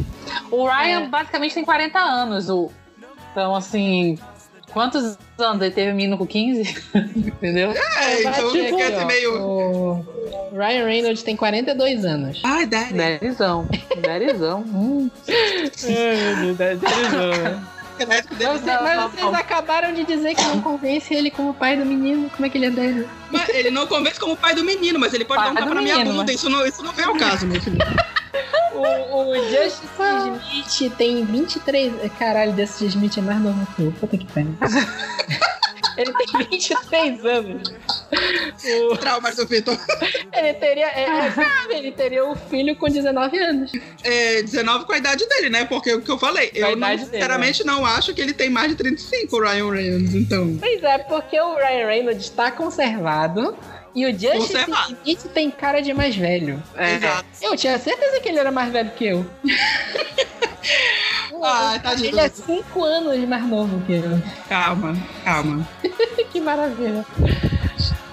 O Ryan É. basicamente tem 40 anos. O... Então, assim, quantos anos ele teve menino com 15? Entendeu? É, então Tipo, fica assim ó, meio... O Ryan Reynolds tem 42 anos. Ai, Daddy. Derizão. Derizão. Hum. Ai, meu Deus, dele. Mas, vocês, mas vocês acabaram de dizer que não convence ele como pai do menino. Como é que ele é 10? Mas ele não convence como pai do menino, mas ele pode Pai dar um tapa na minha bunda. mas- Isso, não, isso não vem ao caso, meu filho. O, o Justice Smith tem 23. Caralho, Justice Smith é mais novo que eu. Puta que pariu. Ele tem 23 anos. O- Traumas do Vitor. ele teria. É, é, sabe, ele teria um filho com 19 anos. É, 19 com a idade dele, né? Porque o que eu falei, Com eu não, idade dele, sinceramente não acho que ele tem mais de 35, o Ryan Reynolds, então. Pois é, porque o Ryan Reynolds está conservado. E o Justice Conservado. Smith tem cara de mais velho. É. Exato. Eu tinha certeza que ele era mais velho que eu. Ai, tadinho. Ele é 5 anos mais novo que eu. Calma, calma. que maravilha.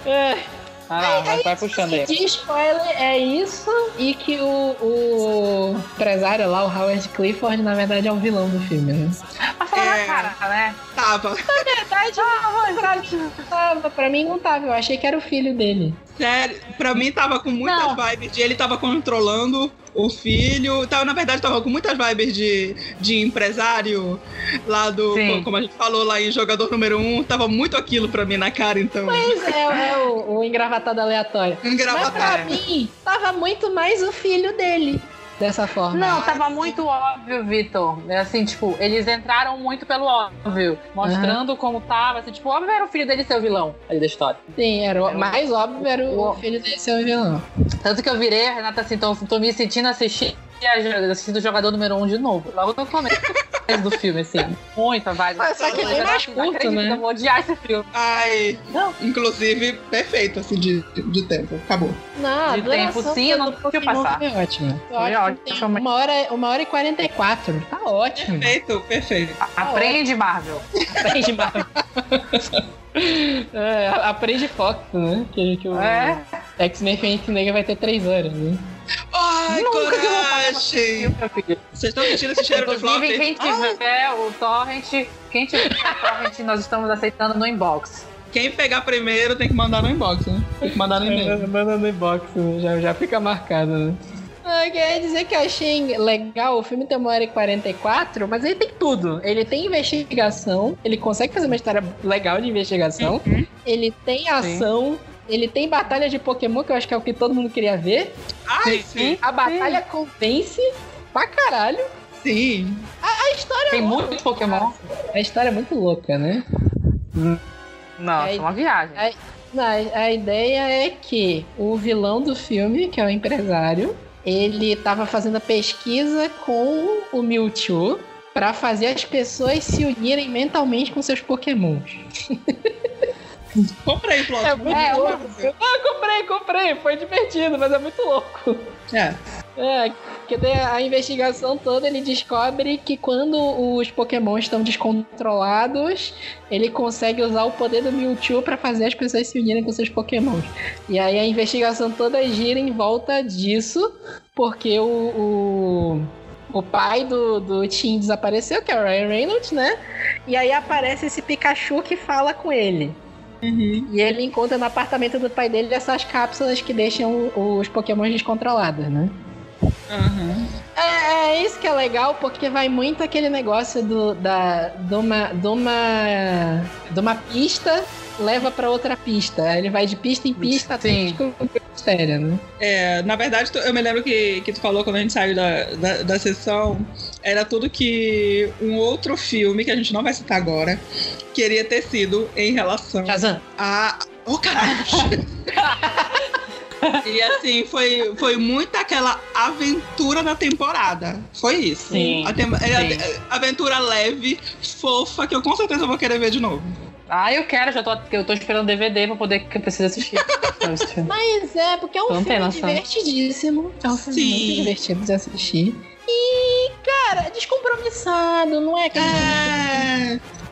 É, Vai lá, vai, vai puxando aí. de spoiler é isso. E que o, o empresário lá, o Howard Clifford, na verdade é o vilão do filme, né? Mas É. na cara, né? Tava. Na verdade, não tava. Pra mim não tava. Eu achei que era o filho dele. Sério, pra mim tava com muitas Não. vibes de ele tava controlando o filho. Tava, na verdade, tava com muitas vibes de, de empresário lá do. Sim. Como a gente falou lá em jogador número 1. Um, tava muito aquilo pra mim na cara, então. Mas é, é o, o engravatado aleatório. Mas pra Engravatado. mim, tava muito mais o filho dele. Dessa forma. Não, tava muito óbvio, Vitor. É assim, tipo, eles entraram muito pelo óbvio, mostrando como tava. Assim, tipo, óbvio era o filho dele ser o vilão ali da história. Sim, era o mais óbvio era o O- filho dele ser o vilão. Tanto que eu virei, a Renata, assim, tô, tô me sentindo assistir assistindo o jogador número 1 um de novo. Logo no começo do filme, assim. Muita vibe. Ah, só que bem mais curto, né? Eu vou odiar esse filme. Ai, Não. inclusive, perfeito, assim, de, de tempo. Acabou. Não, De tempo, sim, eu não consegui passar. Foi ótimo. Foi ótimo. ótimo. Uma hora, uma hora e 44. Tá ótimo. Perfeito, perfeito. Aprende, Marvel. Aprende Marvel. É, aprende Fox, né? Que, que o É. X-Men Fênix Negra vai ter 3 horas, né? Ai, Nunca coragem! Filho. Vocês estão sentindo esse cheiro de flop? Quem tiver o torrent, quem tiver o torrent, nós estamos aceitando no inbox. quem pegar primeiro tem que mandar no inbox, né? Tem que mandar no e-mail. Manda no inbox, já, já fica marcado, né? Ah, quer dizer que eu achei legal, o filme tem uma hora e 44, mas ele tem tudo. Ele tem investigação, ele consegue fazer uma história legal de investigação, ele tem ação, ele tem batalha de Pokémon, que eu acho que é o que todo mundo queria ver. Ai, sim. A batalha convence pra caralho. Sim. A história Tem é muito Pokémon. A história é muito louca, né? Nossa, Aí- uma viagem. Não, a a ideia é que o vilão do filme, que é o empresário, ele tava fazendo a pesquisa com o Mewtwo pra fazer as pessoas se unirem mentalmente com seus pokémons. Comprei plot. É muito É, louco. Ah, comprei, comprei. Foi divertido, mas é muito louco. É. É, que a investigação toda ele descobre que quando os Pokémon estão descontrolados, ele consegue usar o poder do Mewtwo pra fazer as pessoas se unirem com seus Pokémons. E aí a investigação toda gira em volta disso, porque o, o, o pai do, do Tim desapareceu, que é o Ryan Reynolds, né? E aí aparece esse Pikachu que fala com ele. E ele encontra no apartamento do pai dele essas cápsulas que deixam os Pokémon descontrolados, né? Aham. É, é isso que é legal, porque vai muito aquele negócio do, da, de, uma, de, uma, de uma pista leva pra outra pista. Ele vai de pista em pista até descobrir o mistério, né? É, na verdade, tu- eu me lembro que, que tu falou quando a gente saiu da, da, da sessão, era tudo que um outro filme, que a gente não vai citar agora, queria ter sido em relação Shazam. a. Oh, caralho! E assim, foi, foi muito aquela aventura da temporada. Foi isso. Sim, A tem- é, sim. é, aventura leve, fofa, que eu com certeza vou querer ver de novo. Ah, eu quero, já tô, eu tô esperando DVD pra poder que eu preciso assistir. Mas é, porque é um tem filme divertidíssimo. É um filme Sim. muito divertido de assistir. E, cara, descompromissado, não é?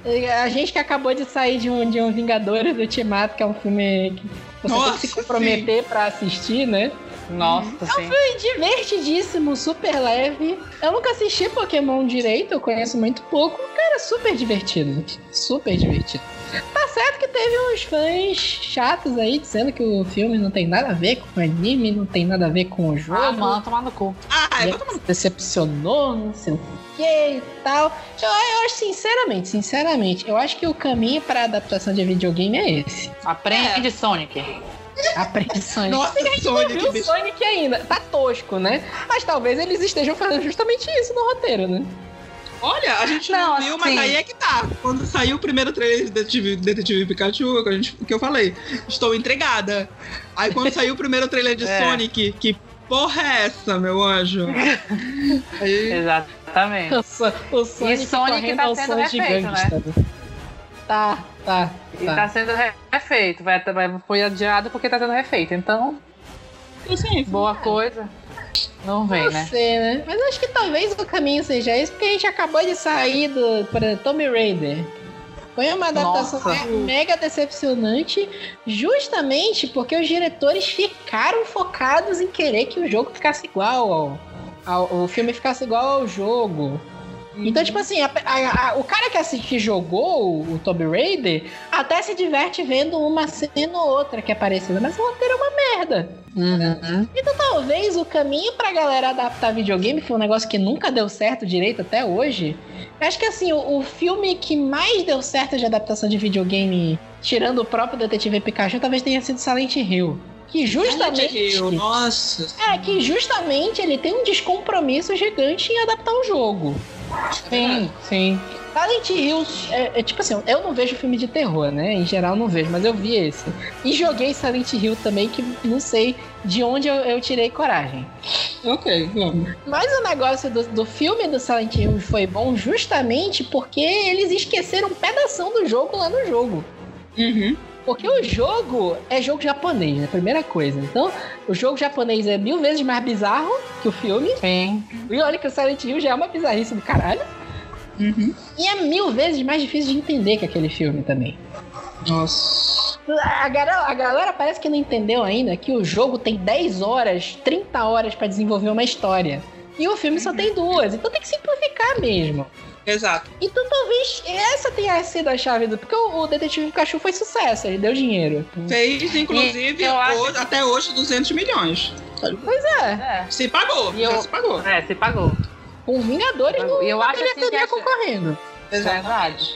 É. A gente que acabou de sair de um, de um Vingadores do Ultimato, que é um filme que você tem que Nossa, se comprometer pra assistir, né? Nossa, sim. Foi divertidíssimo, super leve. Eu nunca assisti Pokémon direito, eu conheço muito pouco. Cara, super divertido. Super divertido. Tá certo que teve uns fãs chatos aí dizendo que o filme não tem nada a ver com o anime, não tem nada a ver com o jogo. Ah, mano, tomar no cu. Ah, eu tô decepcionou, não sei o que e tal. Eu, eu acho, sinceramente, sinceramente, eu acho que o caminho para adaptação de videogame é esse. Aprende, Sonic. Aprende Sonic. Nossa, não Sonic, viu o bicho. Sonic ainda. Tá tosco, né? Mas talvez eles estejam fazendo justamente isso no roteiro, né? Olha, a gente não, Não, viu, mas assim- aí é que tá. Quando saiu o primeiro trailer de Detetive, Detetive Pikachu, que, a gente, que eu falei, estou entregada. Aí quando saiu o primeiro trailer de É. Sonic, que porra é essa, meu anjo? Aí, Exatamente. O, So- o Sonic, E Sonic tá sendo refeito, gigante, né? Tá, tá. E tá. tá sendo refeito. Vai, vai, foi adiado porque tá sendo refeito. Então, assim, boa coisa. Não vem, Não né? sei, né? Mas acho que talvez o caminho seja esse, porque a gente acabou de sair do exemplo, Tomb Raider. Foi uma adaptação Nossa. me- mega decepcionante, justamente porque os diretores ficaram focados em querer que o jogo ficasse igual ao- o filme ficasse igual ao jogo. Então, tipo assim, a- a- a- o cara que, assi- que jogou o, o Tomb Raider até se diverte vendo uma cena ou outra que é parecida, mas o roteiro é uma merda. Uhum. Então talvez o caminho pra galera adaptar videogame foi um negócio que nunca deu certo direito até hoje. Eu acho que assim, o, o filme que mais deu certo de adaptação de videogame, tirando o próprio Detetive Pikachu, talvez tenha sido Silent Hill. Que justamente. Hill, Nossa. É, que justamente ele tem um descompromisso gigante em adaptar o jogo. Sim, sim. Silent Hill, é, é tipo assim, eu não vejo filme de terror, né? Em geral não vejo, mas eu vi esse. E joguei Silent Hill também, que não sei de onde eu, eu tirei coragem. Ok, vamos. Mas o negócio do, do filme do Silent Hill foi bom justamente porque eles esqueceram um pedação do jogo lá no jogo. Uhum. Porque o jogo é jogo japonês, né? Primeira coisa. Então, o jogo japonês é mil vezes mais bizarro que o filme. Sim. E olha que o Silent Hill já é uma bizarrice do caralho. Uhum. E é mil vezes mais difícil de entender que aquele filme também. Nossa. A galera, a galera parece que não entendeu ainda que o jogo tem 10 horas, 30 horas pra desenvolver uma história. E o filme só tem duas, então tem que simplificar mesmo. Exato. Então talvez essa tenha sido a chave do. Porque o, o Detetive Pikachu foi sucesso, ele deu dinheiro. Fez, inclusive, E eu hoje- até hoje 200 milhões. Pois é, É, Se pagou, E já eu- se pagou. é, se pagou. com Vingadores E não eu acho assim que teria essa- concorrendo. Verdade.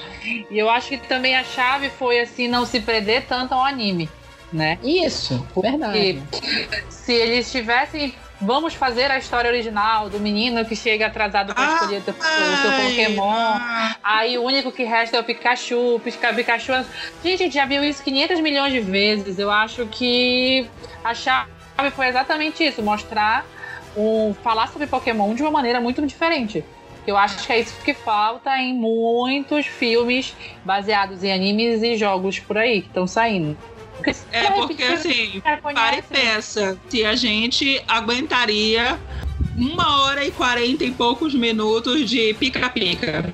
E eu acho que também a chave foi assim não se prender tanto ao anime, né? Isso, verdade. Que se eles tivessem vamos fazer a história original do menino que chega atrasado Ah, escolher o seu Pokémon. Aí o único que resta é o Pikachu. Pikachu. é- Gente, a gente já viu isso 500 milhões de vezes. Eu acho que a chave foi exatamente isso: mostrar, um, falar sobre Pokémon de uma maneira muito diferente. Eu acho que é isso que falta em muitos filmes baseados em animes e jogos por aí que estão saindo. É porque assim, para e pensa, se a gente aguentaria uma hora e quarenta e poucos minutos de pica-pica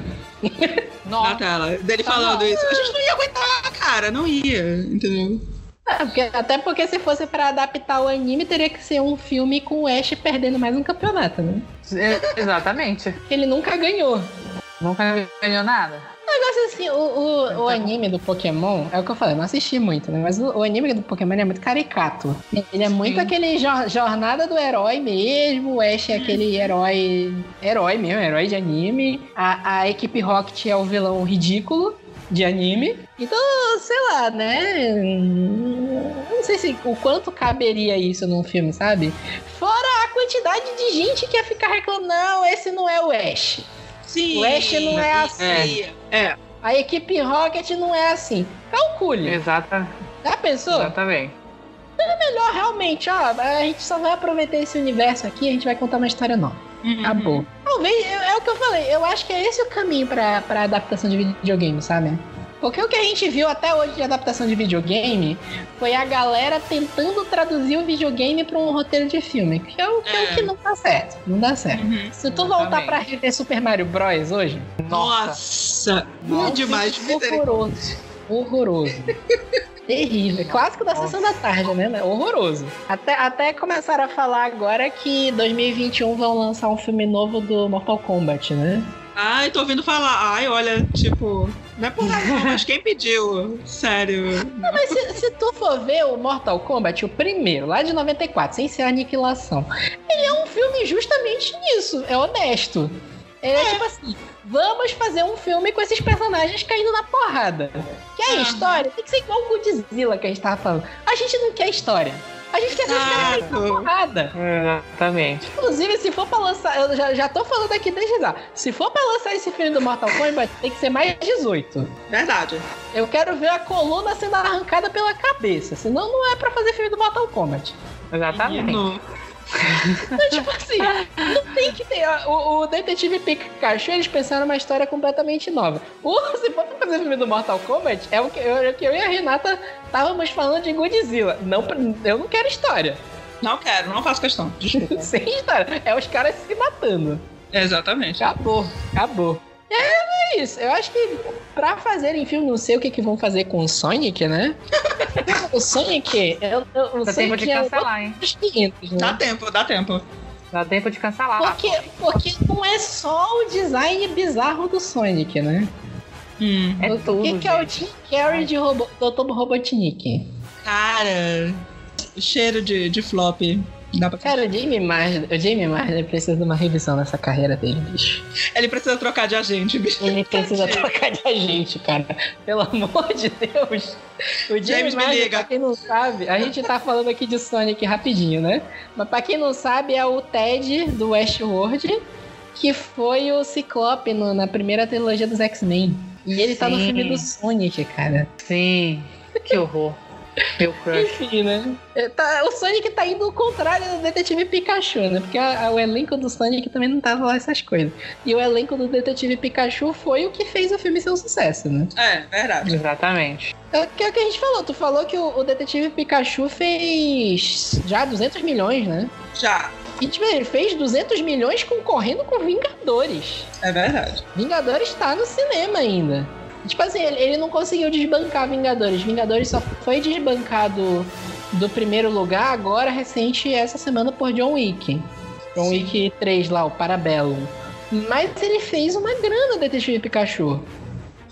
na Nossa, tela. Dele Tá falando bom. isso. A gente não ia aguentar, cara, não ia, entendeu? É, porque- até porque se fosse pra adaptar o anime, teria que ser um filme com o Ash perdendo mais um campeonato, né? é- exatamente. Ele nunca ganhou. Nunca ganhou nada. Mas assim, o, o, o anime do Pokémon, é o que eu falei, não assisti muito, né? Mas o, o anime do Pokémon é muito caricato. Ele é muito Sim. aquele jor- jornada do herói mesmo. O Ash é aquele herói. Herói mesmo, herói de anime. A, a equipe Rocket é o vilão ridículo de anime. Então, sei lá, né? Não sei se o quanto caberia isso num filme, sabe? Fora a quantidade de gente que ia ficar reclamando, não, esse não é o Ash. Sim. O Ash não é assim. É. A equipe Rocket não é assim. Calcule. Exata, Já pensou? exatamente. Melhor realmente, ó, a gente só vai aproveitar esse universo aqui, a gente vai contar uma história nova. Uhum. Acabou. Talvez, é, é o que eu falei, eu acho que é esse o caminho pra, pra adaptação de videogame, sabe? Porque o que a gente viu até hoje de adaptação de videogame foi a galera tentando traduzir o videogame pra um roteiro de filme, que é o que, é o É. que não dá certo. Não dá certo. Uhum. Se tu voltar pra rever Super Mario Bros. hoje, Nossa, Nossa, é demais. Horroroso. Horroroso. Terrível. Clássico da sessão da tarde, né? Horroroso. Até, até começaram a falar agora que 2021 vão lançar um filme novo do Mortal Kombat, né? Ai, tô ouvindo falar. Ai, olha, tipo, não é por nada, não, mas quem pediu? Sério. Mas se, se tu for ver o Mortal Kombat, o primeiro, lá de 94, sem ser a aniquilação, ele é um filme justamente nisso. É honesto. Ele é, tipo assim. Vamos fazer um filme com esses personagens caindo na porrada. Quer Aham. história? Tem que ser igual o Godzilla que a gente tava falando. A gente não quer história. A gente quer ver os caras porrada. Exatamente. Inclusive, se for pra lançar, eu já, já tô falando aqui desde já. Se for pra lançar esse filme do Mortal Kombat, tem que ser mais 18. Verdade. Eu quero ver a coluna sendo arrancada pela cabeça. Senão não é pra fazer filme do Mortal Kombat. Exatamente. Menino. Então, tipo assim, não tem que ter. O, o Detetive Pikachu, eles pensaram uma história completamente nova. O, se for fazer filme do Mortal Kombat, é o que eu, é o que eu e a Renata estávamos falando de Godzilla. Não, eu não quero história. Não quero, não faço questão. Desculpa. Sem história. É os caras se matando. Exatamente. Acabou, acabou. É, é isso. Eu acho que pra fazerem filme, não sei o que, que vão fazer com o Sonic, né? o Sonic, eu, eu, o Dá tempo de Sonic é cancelar, hein? outros 500, né? Dá tempo, dá tempo. Dá tempo de cancelar. Porque, porque não é só o design bizarro do Sonic, né? Hum. É o tudo, que, que é o. Jim Carrey de Robo, Dr. Robotnik? Cara, cheiro de, de flop. Dá pra... Cara, o Jamie Marsden, o Jamie Marsden precisa de uma revisão nessa carreira dele, bicho. Ele precisa trocar de agente, bicho. Ele precisa trocar de agente, cara. Pelo amor de Deus. O James, James, liga. pra quem não sabe, a gente tá falando aqui de Sonic rapidinho, né? Mas pra quem não sabe, é o Ted do Westworld, que foi o Ciclope no- na primeira trilogia dos X-Men. E ele tá no Sim. filme do Sonic, cara. Sim. Que horror. Meu crush. Enfim, né? É, tá- o Sonic tá indo ao contrário do Detetive Pikachu, né? Porque a- a- o elenco do Sonic também não tava lá essas coisas. E o elenco do Detetive Pikachu foi o que fez o filme ser um sucesso, né? É, verdade. Exatamente. É que é o que a gente falou. Tu falou que o, o Detetive Pikachu fez já 200 milhões, né? Já. E tipo, ele fez 200 milhões concorrendo com Vingadores. É verdade. Vingadores tá no cinema ainda. Tipo assim, ele, ele não conseguiu desbancar Vingadores. Vingadores só foi desbancado do primeiro lugar agora, recente, essa semana por John Wick. John Sim. Wick 3 lá, o Parabellum. Mas ele fez uma grana, Detetive Pikachu.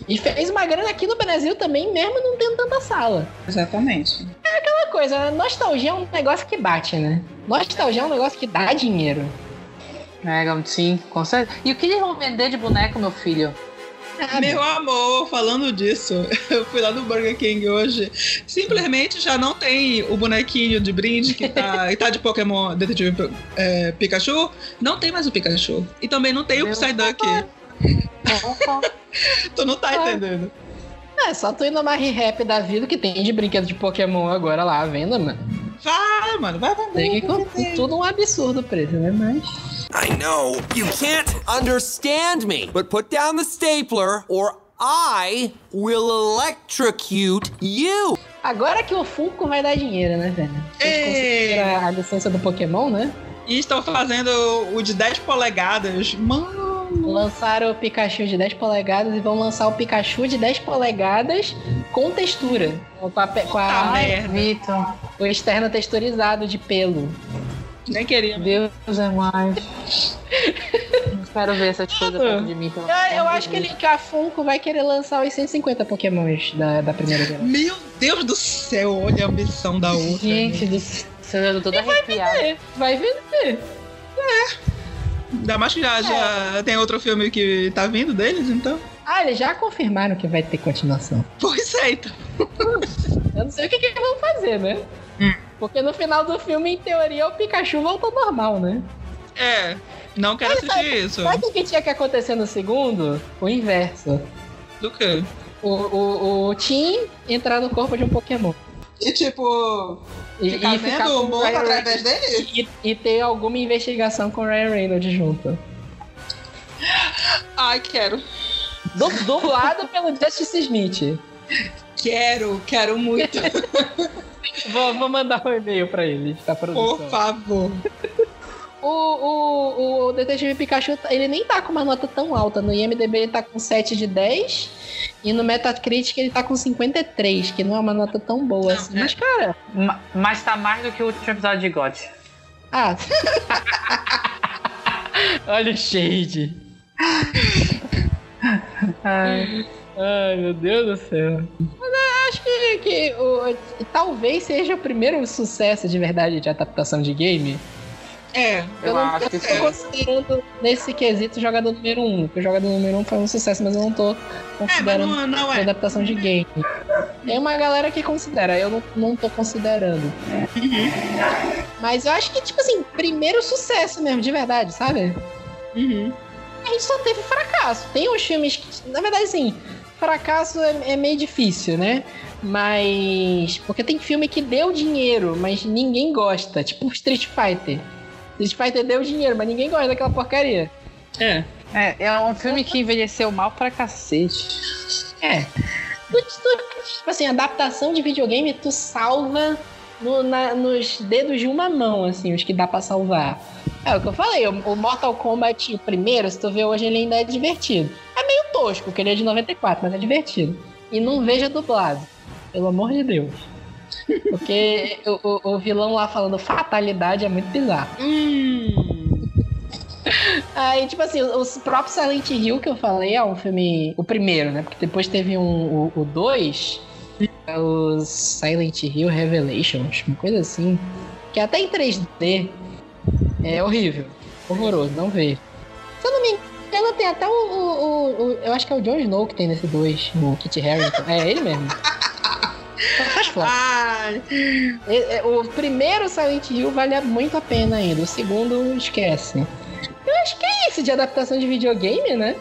E fez uma grana aqui no Brasil também, mesmo não tendo tanta sala. Exatamente. Aquela coisa, né? nostalgia é um negócio que bate, né? Nostalgia é um negócio que dá dinheiro. É, sim, com certeza. E o que eles vão vender de boneco, meu filho? Ah, Meu amor, falando disso, eu fui lá no Burger King hoje. Simplesmente já não tem o bonequinho de brinde que tá, que tá de Pokémon Detetive é, Pikachu. Não tem mais o Pikachu. E também não tem o Meu Psyduck. tu não tá entendendo. É, só tu ir numa re-rap da vida que tem de brinquedo de Pokémon agora lá à venda, mano. Vai, mano, vai, vai. Tem que tudo um absurdo o preço, né? Mas. I know you can't understand me, but put down the stapler or I will electrocute you. Agora que o Funko vai dar dinheiro, né, velho? Ei. A licença do Pokémon, né? E estão fazendo o de 10 polegadas. Mano. Lançaram o Pikachu de 10 polegadas e vão lançar o Pikachu de 10 polegadas com textura. Com, a, com a- Puta merda. Vitor, o externo texturizado de pelo. Nem queria. Deus é mais. Não quero ver essas coisas perto de mim. pelo Eu, acho que, ele, que a Funko vai querer lançar os 150 Pokémons da, da primeira geração. Meu Deus do céu, olha a ambição da outra. Gente do céu, eu tô toda arrepiada. É, vai vender. Ainda mais que já, já tem outro filme que tá vindo deles, então. Ah, eles já confirmaram que vai ter continuação. Pois é, então. Eu não sei o que, que eles vão fazer, né? Porque no final do filme, em teoria, o Pikachu voltou ao normal, né? É, não quero Mas assistir isso. Sabe o que tinha que acontecer no segundo? O inverso. Do quê? O, o, o Tim entrar no corpo de um Pokémon. E tipo, E, ficar e vendo o Ryan através dele? E, e ter alguma investigação com o Ryan Reynolds junto. Ai, quero. Du- Dublado pelo Justice Smith. Quero, quero muito. Vou, vou mandar um e-mail pra ele, tá Por produção. favor. O, o, o Detetive Pikachu, ele nem tá com uma nota tão alta. No IMDB ele tá com 7 de 10. E no Metacritic ele tá com 53, que não é uma nota tão boa assim. Mas, cara. Ma- Mas tá mais do que o último episódio de God. Ah. Olha o shade. Ai, Ai, meu Deus do céu. Mas eu acho que, que o, talvez seja o primeiro sucesso de verdade de adaptação de game. É, Eu, Eu não acho que sim. considerando nesse quesito o jogador número 1. Um, porque o jogador número 1 um foi um sucesso, mas eu não tô é, considerando não, não de é. adaptação de game. Tem uma galera que considera, eu não, não tô considerando. Mas eu acho que, tipo assim, primeiro sucesso mesmo, de verdade, sabe? Uhum. A gente só teve fracasso. Tem uns filmes que, na verdade, assim, fracasso é, é meio difícil, né? Mas. Porque tem filme que deu dinheiro, mas ninguém gosta. Tipo Street Fighter. Street Fighter deu dinheiro, mas ninguém gosta daquela porcaria. É. É, é um filme que envelheceu mal pra cacete. É. Tu, tu- tipo assim, adaptação de videogame, tu salva no- na- nos dedos de uma mão, assim, os que dá pra salvar. É o que eu falei, o, Mortal Kombat o primeiro, se tu vê hoje, ele ainda é divertido. É meio tosco, porque ele é de 94, mas é divertido. E não veja dublado, pelo amor de Deus. Porque o, o- o vilão lá falando fatalidade é muito bizarro. Hum. Aí, tipo assim, os próprios Silent Hill que eu falei é um filme. O primeiro, né? Porque depois teve um, o 2, os Silent Hill Revelations, uma coisa assim. Que até em 3D é horrível. Horroroso, não vê. Se eu não me engano, tem até o, o- o- o- Eu acho que é o Jon Snow que tem nesse 2, o Kit Harington. É ele mesmo. Só faz flop. Ai. É- é, O primeiro Silent Hill vale muito a pena ainda. O segundo, esquece. Eu acho que é isso de adaptação de videogame, né?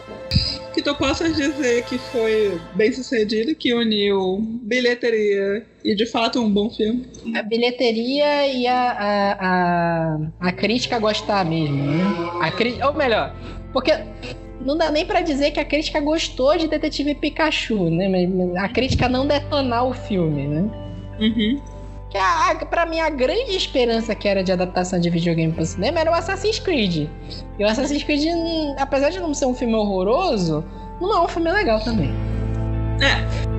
Que tu possas dizer que foi bem sucedido, que uniu bilheteria e de fato um bom filme. A bilheteria e a, a, a, a crítica gostar mesmo, né? A cri... Ou melhor, porque não dá nem pra dizer que a crítica gostou de Detetive Pikachu, né? A crítica não detonar o filme, né? Uhum. Que a, pra mim, a grande esperança que era de adaptação de videogame pro cinema era o Assassin's Creed. E o Assassin's Creed, hum, apesar de não ser um filme horroroso, não é um filme legal também. É.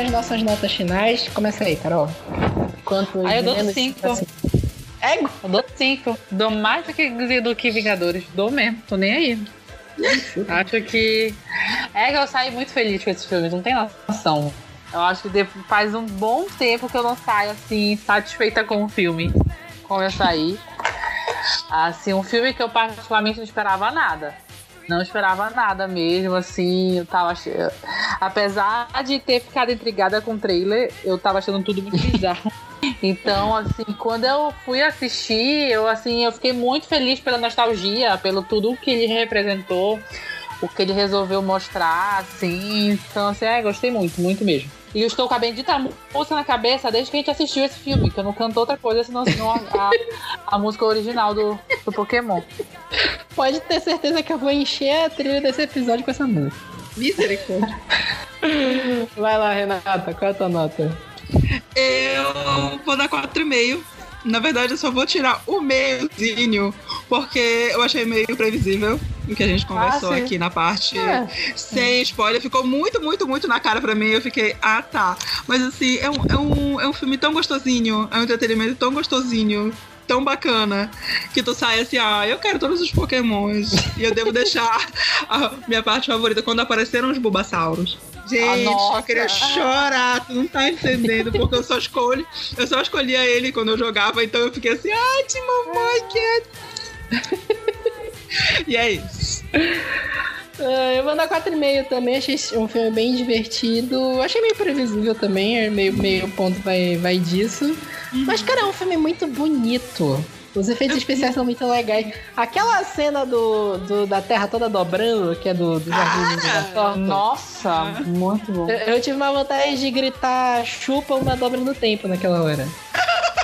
as nossas notas finais. Começa aí, Carol. Quanto Aí eu dou cinco. assim. É, Eu dou cinco. Dou mais do que, do que Vingadores. Dou mesmo. Tô nem aí. Acho que. É que eu saí muito feliz com esses filmes, não tem noção. Eu acho que faz um bom tempo que eu não saio assim, satisfeita com o filme. Como eu saí. Assim, um filme que eu particularmente não esperava nada. Não esperava nada mesmo, assim, eu tava achando. Apesar de ter ficado intrigada com o trailer, eu tava achando tudo muito bizarro. Então, assim, quando eu fui assistir, eu assim, eu fiquei muito feliz pela nostalgia, pelo tudo que ele representou, o que ele resolveu mostrar, assim. Então, assim, é, gostei muito, muito mesmo. E eu estou com a bendita música na cabeça desde que a gente assistiu esse filme, que eu não canto outra coisa senão, senão a, a, a música original do, do Pokémon. pode ter certeza que eu vou encher a trilha desse episódio com essa música. Misericórdia. Vai lá, Renata, qual é a tua nota? Eu vou dar 4,5. Na verdade, eu só vou tirar o meiozinho, porque eu achei meio previsível o que a gente conversou sim. aqui na parte É. sem spoiler. Ficou muito, muito, muito na cara pra mim. Eu fiquei, ah, tá. Mas assim, é um, é um, é um filme tão gostosinho, é um entretenimento tão gostosinho. Tão bacana que tu sai assim, ah, eu quero todos os pokémons. e eu devo deixar a minha parte favorita quando apareceram os Bulbasauros. Gente, nossa. eu queria chorar, tu não tá entendendo, porque eu só escolho, eu só escolhia ele quando eu jogava, então eu fiquei assim, ai, de mamãe, que E é isso. Ah, eu vou dar 4,5 também, achei um filme bem divertido. Achei meio previsível também, é meio, meio ponto vai, vai disso. Mas, cara, é um filme muito bonito. Os efeitos especiais são muito legais. Aquela cena do, do- da Terra toda dobrando, que é do, do Jardim do Mirassol. Nossa, muito bom. Eu, eu tive uma vontade de gritar chupa uma dobra no tempo naquela hora.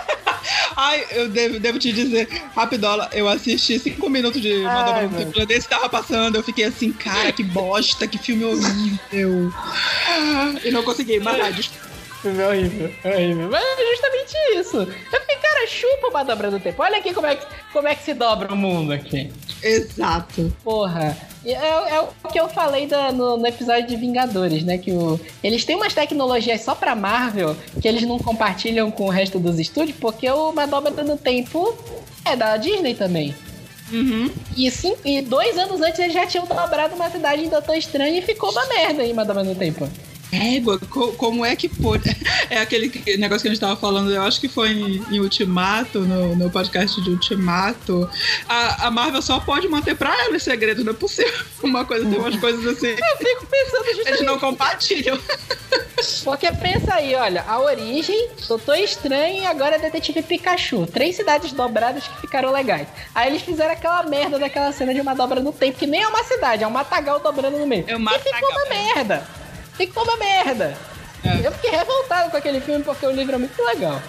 Ai, eu devo, devo te dizer, rapidola, eu assisti cinco minutos de uma Ai, dobra no tempo já desse tava passando, eu fiquei assim, cara, que bosta, que filme horrível. E não consegui, mas desculpa. Filme horrível, horrível. Mas é justamente isso. Eu fiquei, cara, chupa uma dobra no tempo. Olha aqui como é que, como é que se dobra o mundo aqui. Exato. Porra. É, é o que eu falei da- no, no episódio de Vingadores, né? Que o, eles têm umas tecnologias só pra Marvel que eles não compartilham com o resto dos estúdios, porque o Uma Dobra no Tempo é da Disney também. Uhum. E, sim, e dois anos antes eles já tinham dobrado uma cidade em Doutor Estranho e ficou uma merda Uma Dobra no Tempo. Égua, co- como é que pôde? É aquele que- negócio que a gente tava falando, eu acho que foi em, em Ultimato, no, no podcast de Ultimato. A, a Marvel só pode manter pra ela esse segredo, não é possível. Uma coisa, tem umas coisas assim. Eu fico pensando justamente Eles não compartilham. Porque pensa aí, olha, a origem, Doutor Estranho e agora Detetive Pikachu. Três cidades dobradas que ficaram legais. Aí eles fizeram aquela merda daquela cena de uma dobra no tempo, que nem é uma cidade, é um matagal dobrando no meio. É um e ficou matagal, uma é. merda. Ficou uma merda. É. Eu fiquei revoltado com aquele filme porque o livro é muito legal.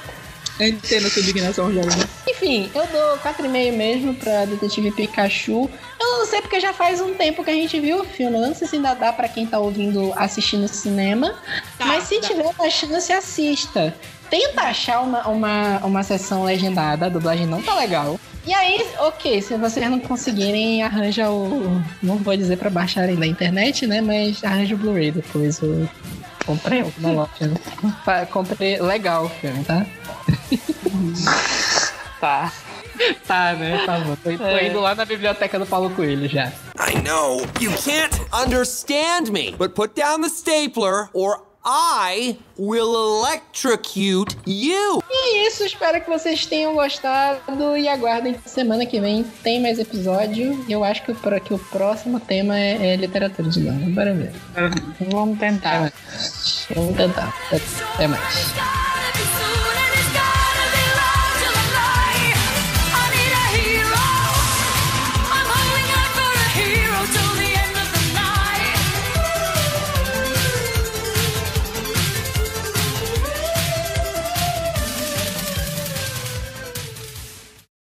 Eu entendo a sua indignação, né? Enfim, eu dou 4,5 mesmo pra Detetive Pikachu. Eu não sei porque já faz um tempo que a gente viu o filme. Eu não sei se ainda dá pra quem tá ouvindo assistir no cinema. Tá, mas se dá. tiver uma chance, assista. Tenta achar uma, uma, uma sessão legendada, a dublagem não tá legal. E aí, ok, se vocês não conseguirem, arranja o. Não vou dizer pra baixarem da internet, né? Mas arranja o Blu-ray depois. O... Comprei o na loja. né? Comprei legal o filme, tá? Tá. Tá, né? Tá bom. Tô, tô É. indo lá na biblioteca do Paulo Coelho já. I know you can't understand me, but put down the stapler or I will electrocute you. E é isso, espero que vocês tenham gostado e aguardem que semana que vem tem mais episódio. Eu acho que o, pro- que o próximo tema é, é literatura de novo. Bora ver. Vamos tentar. mais. Vamos tentar. Até mais.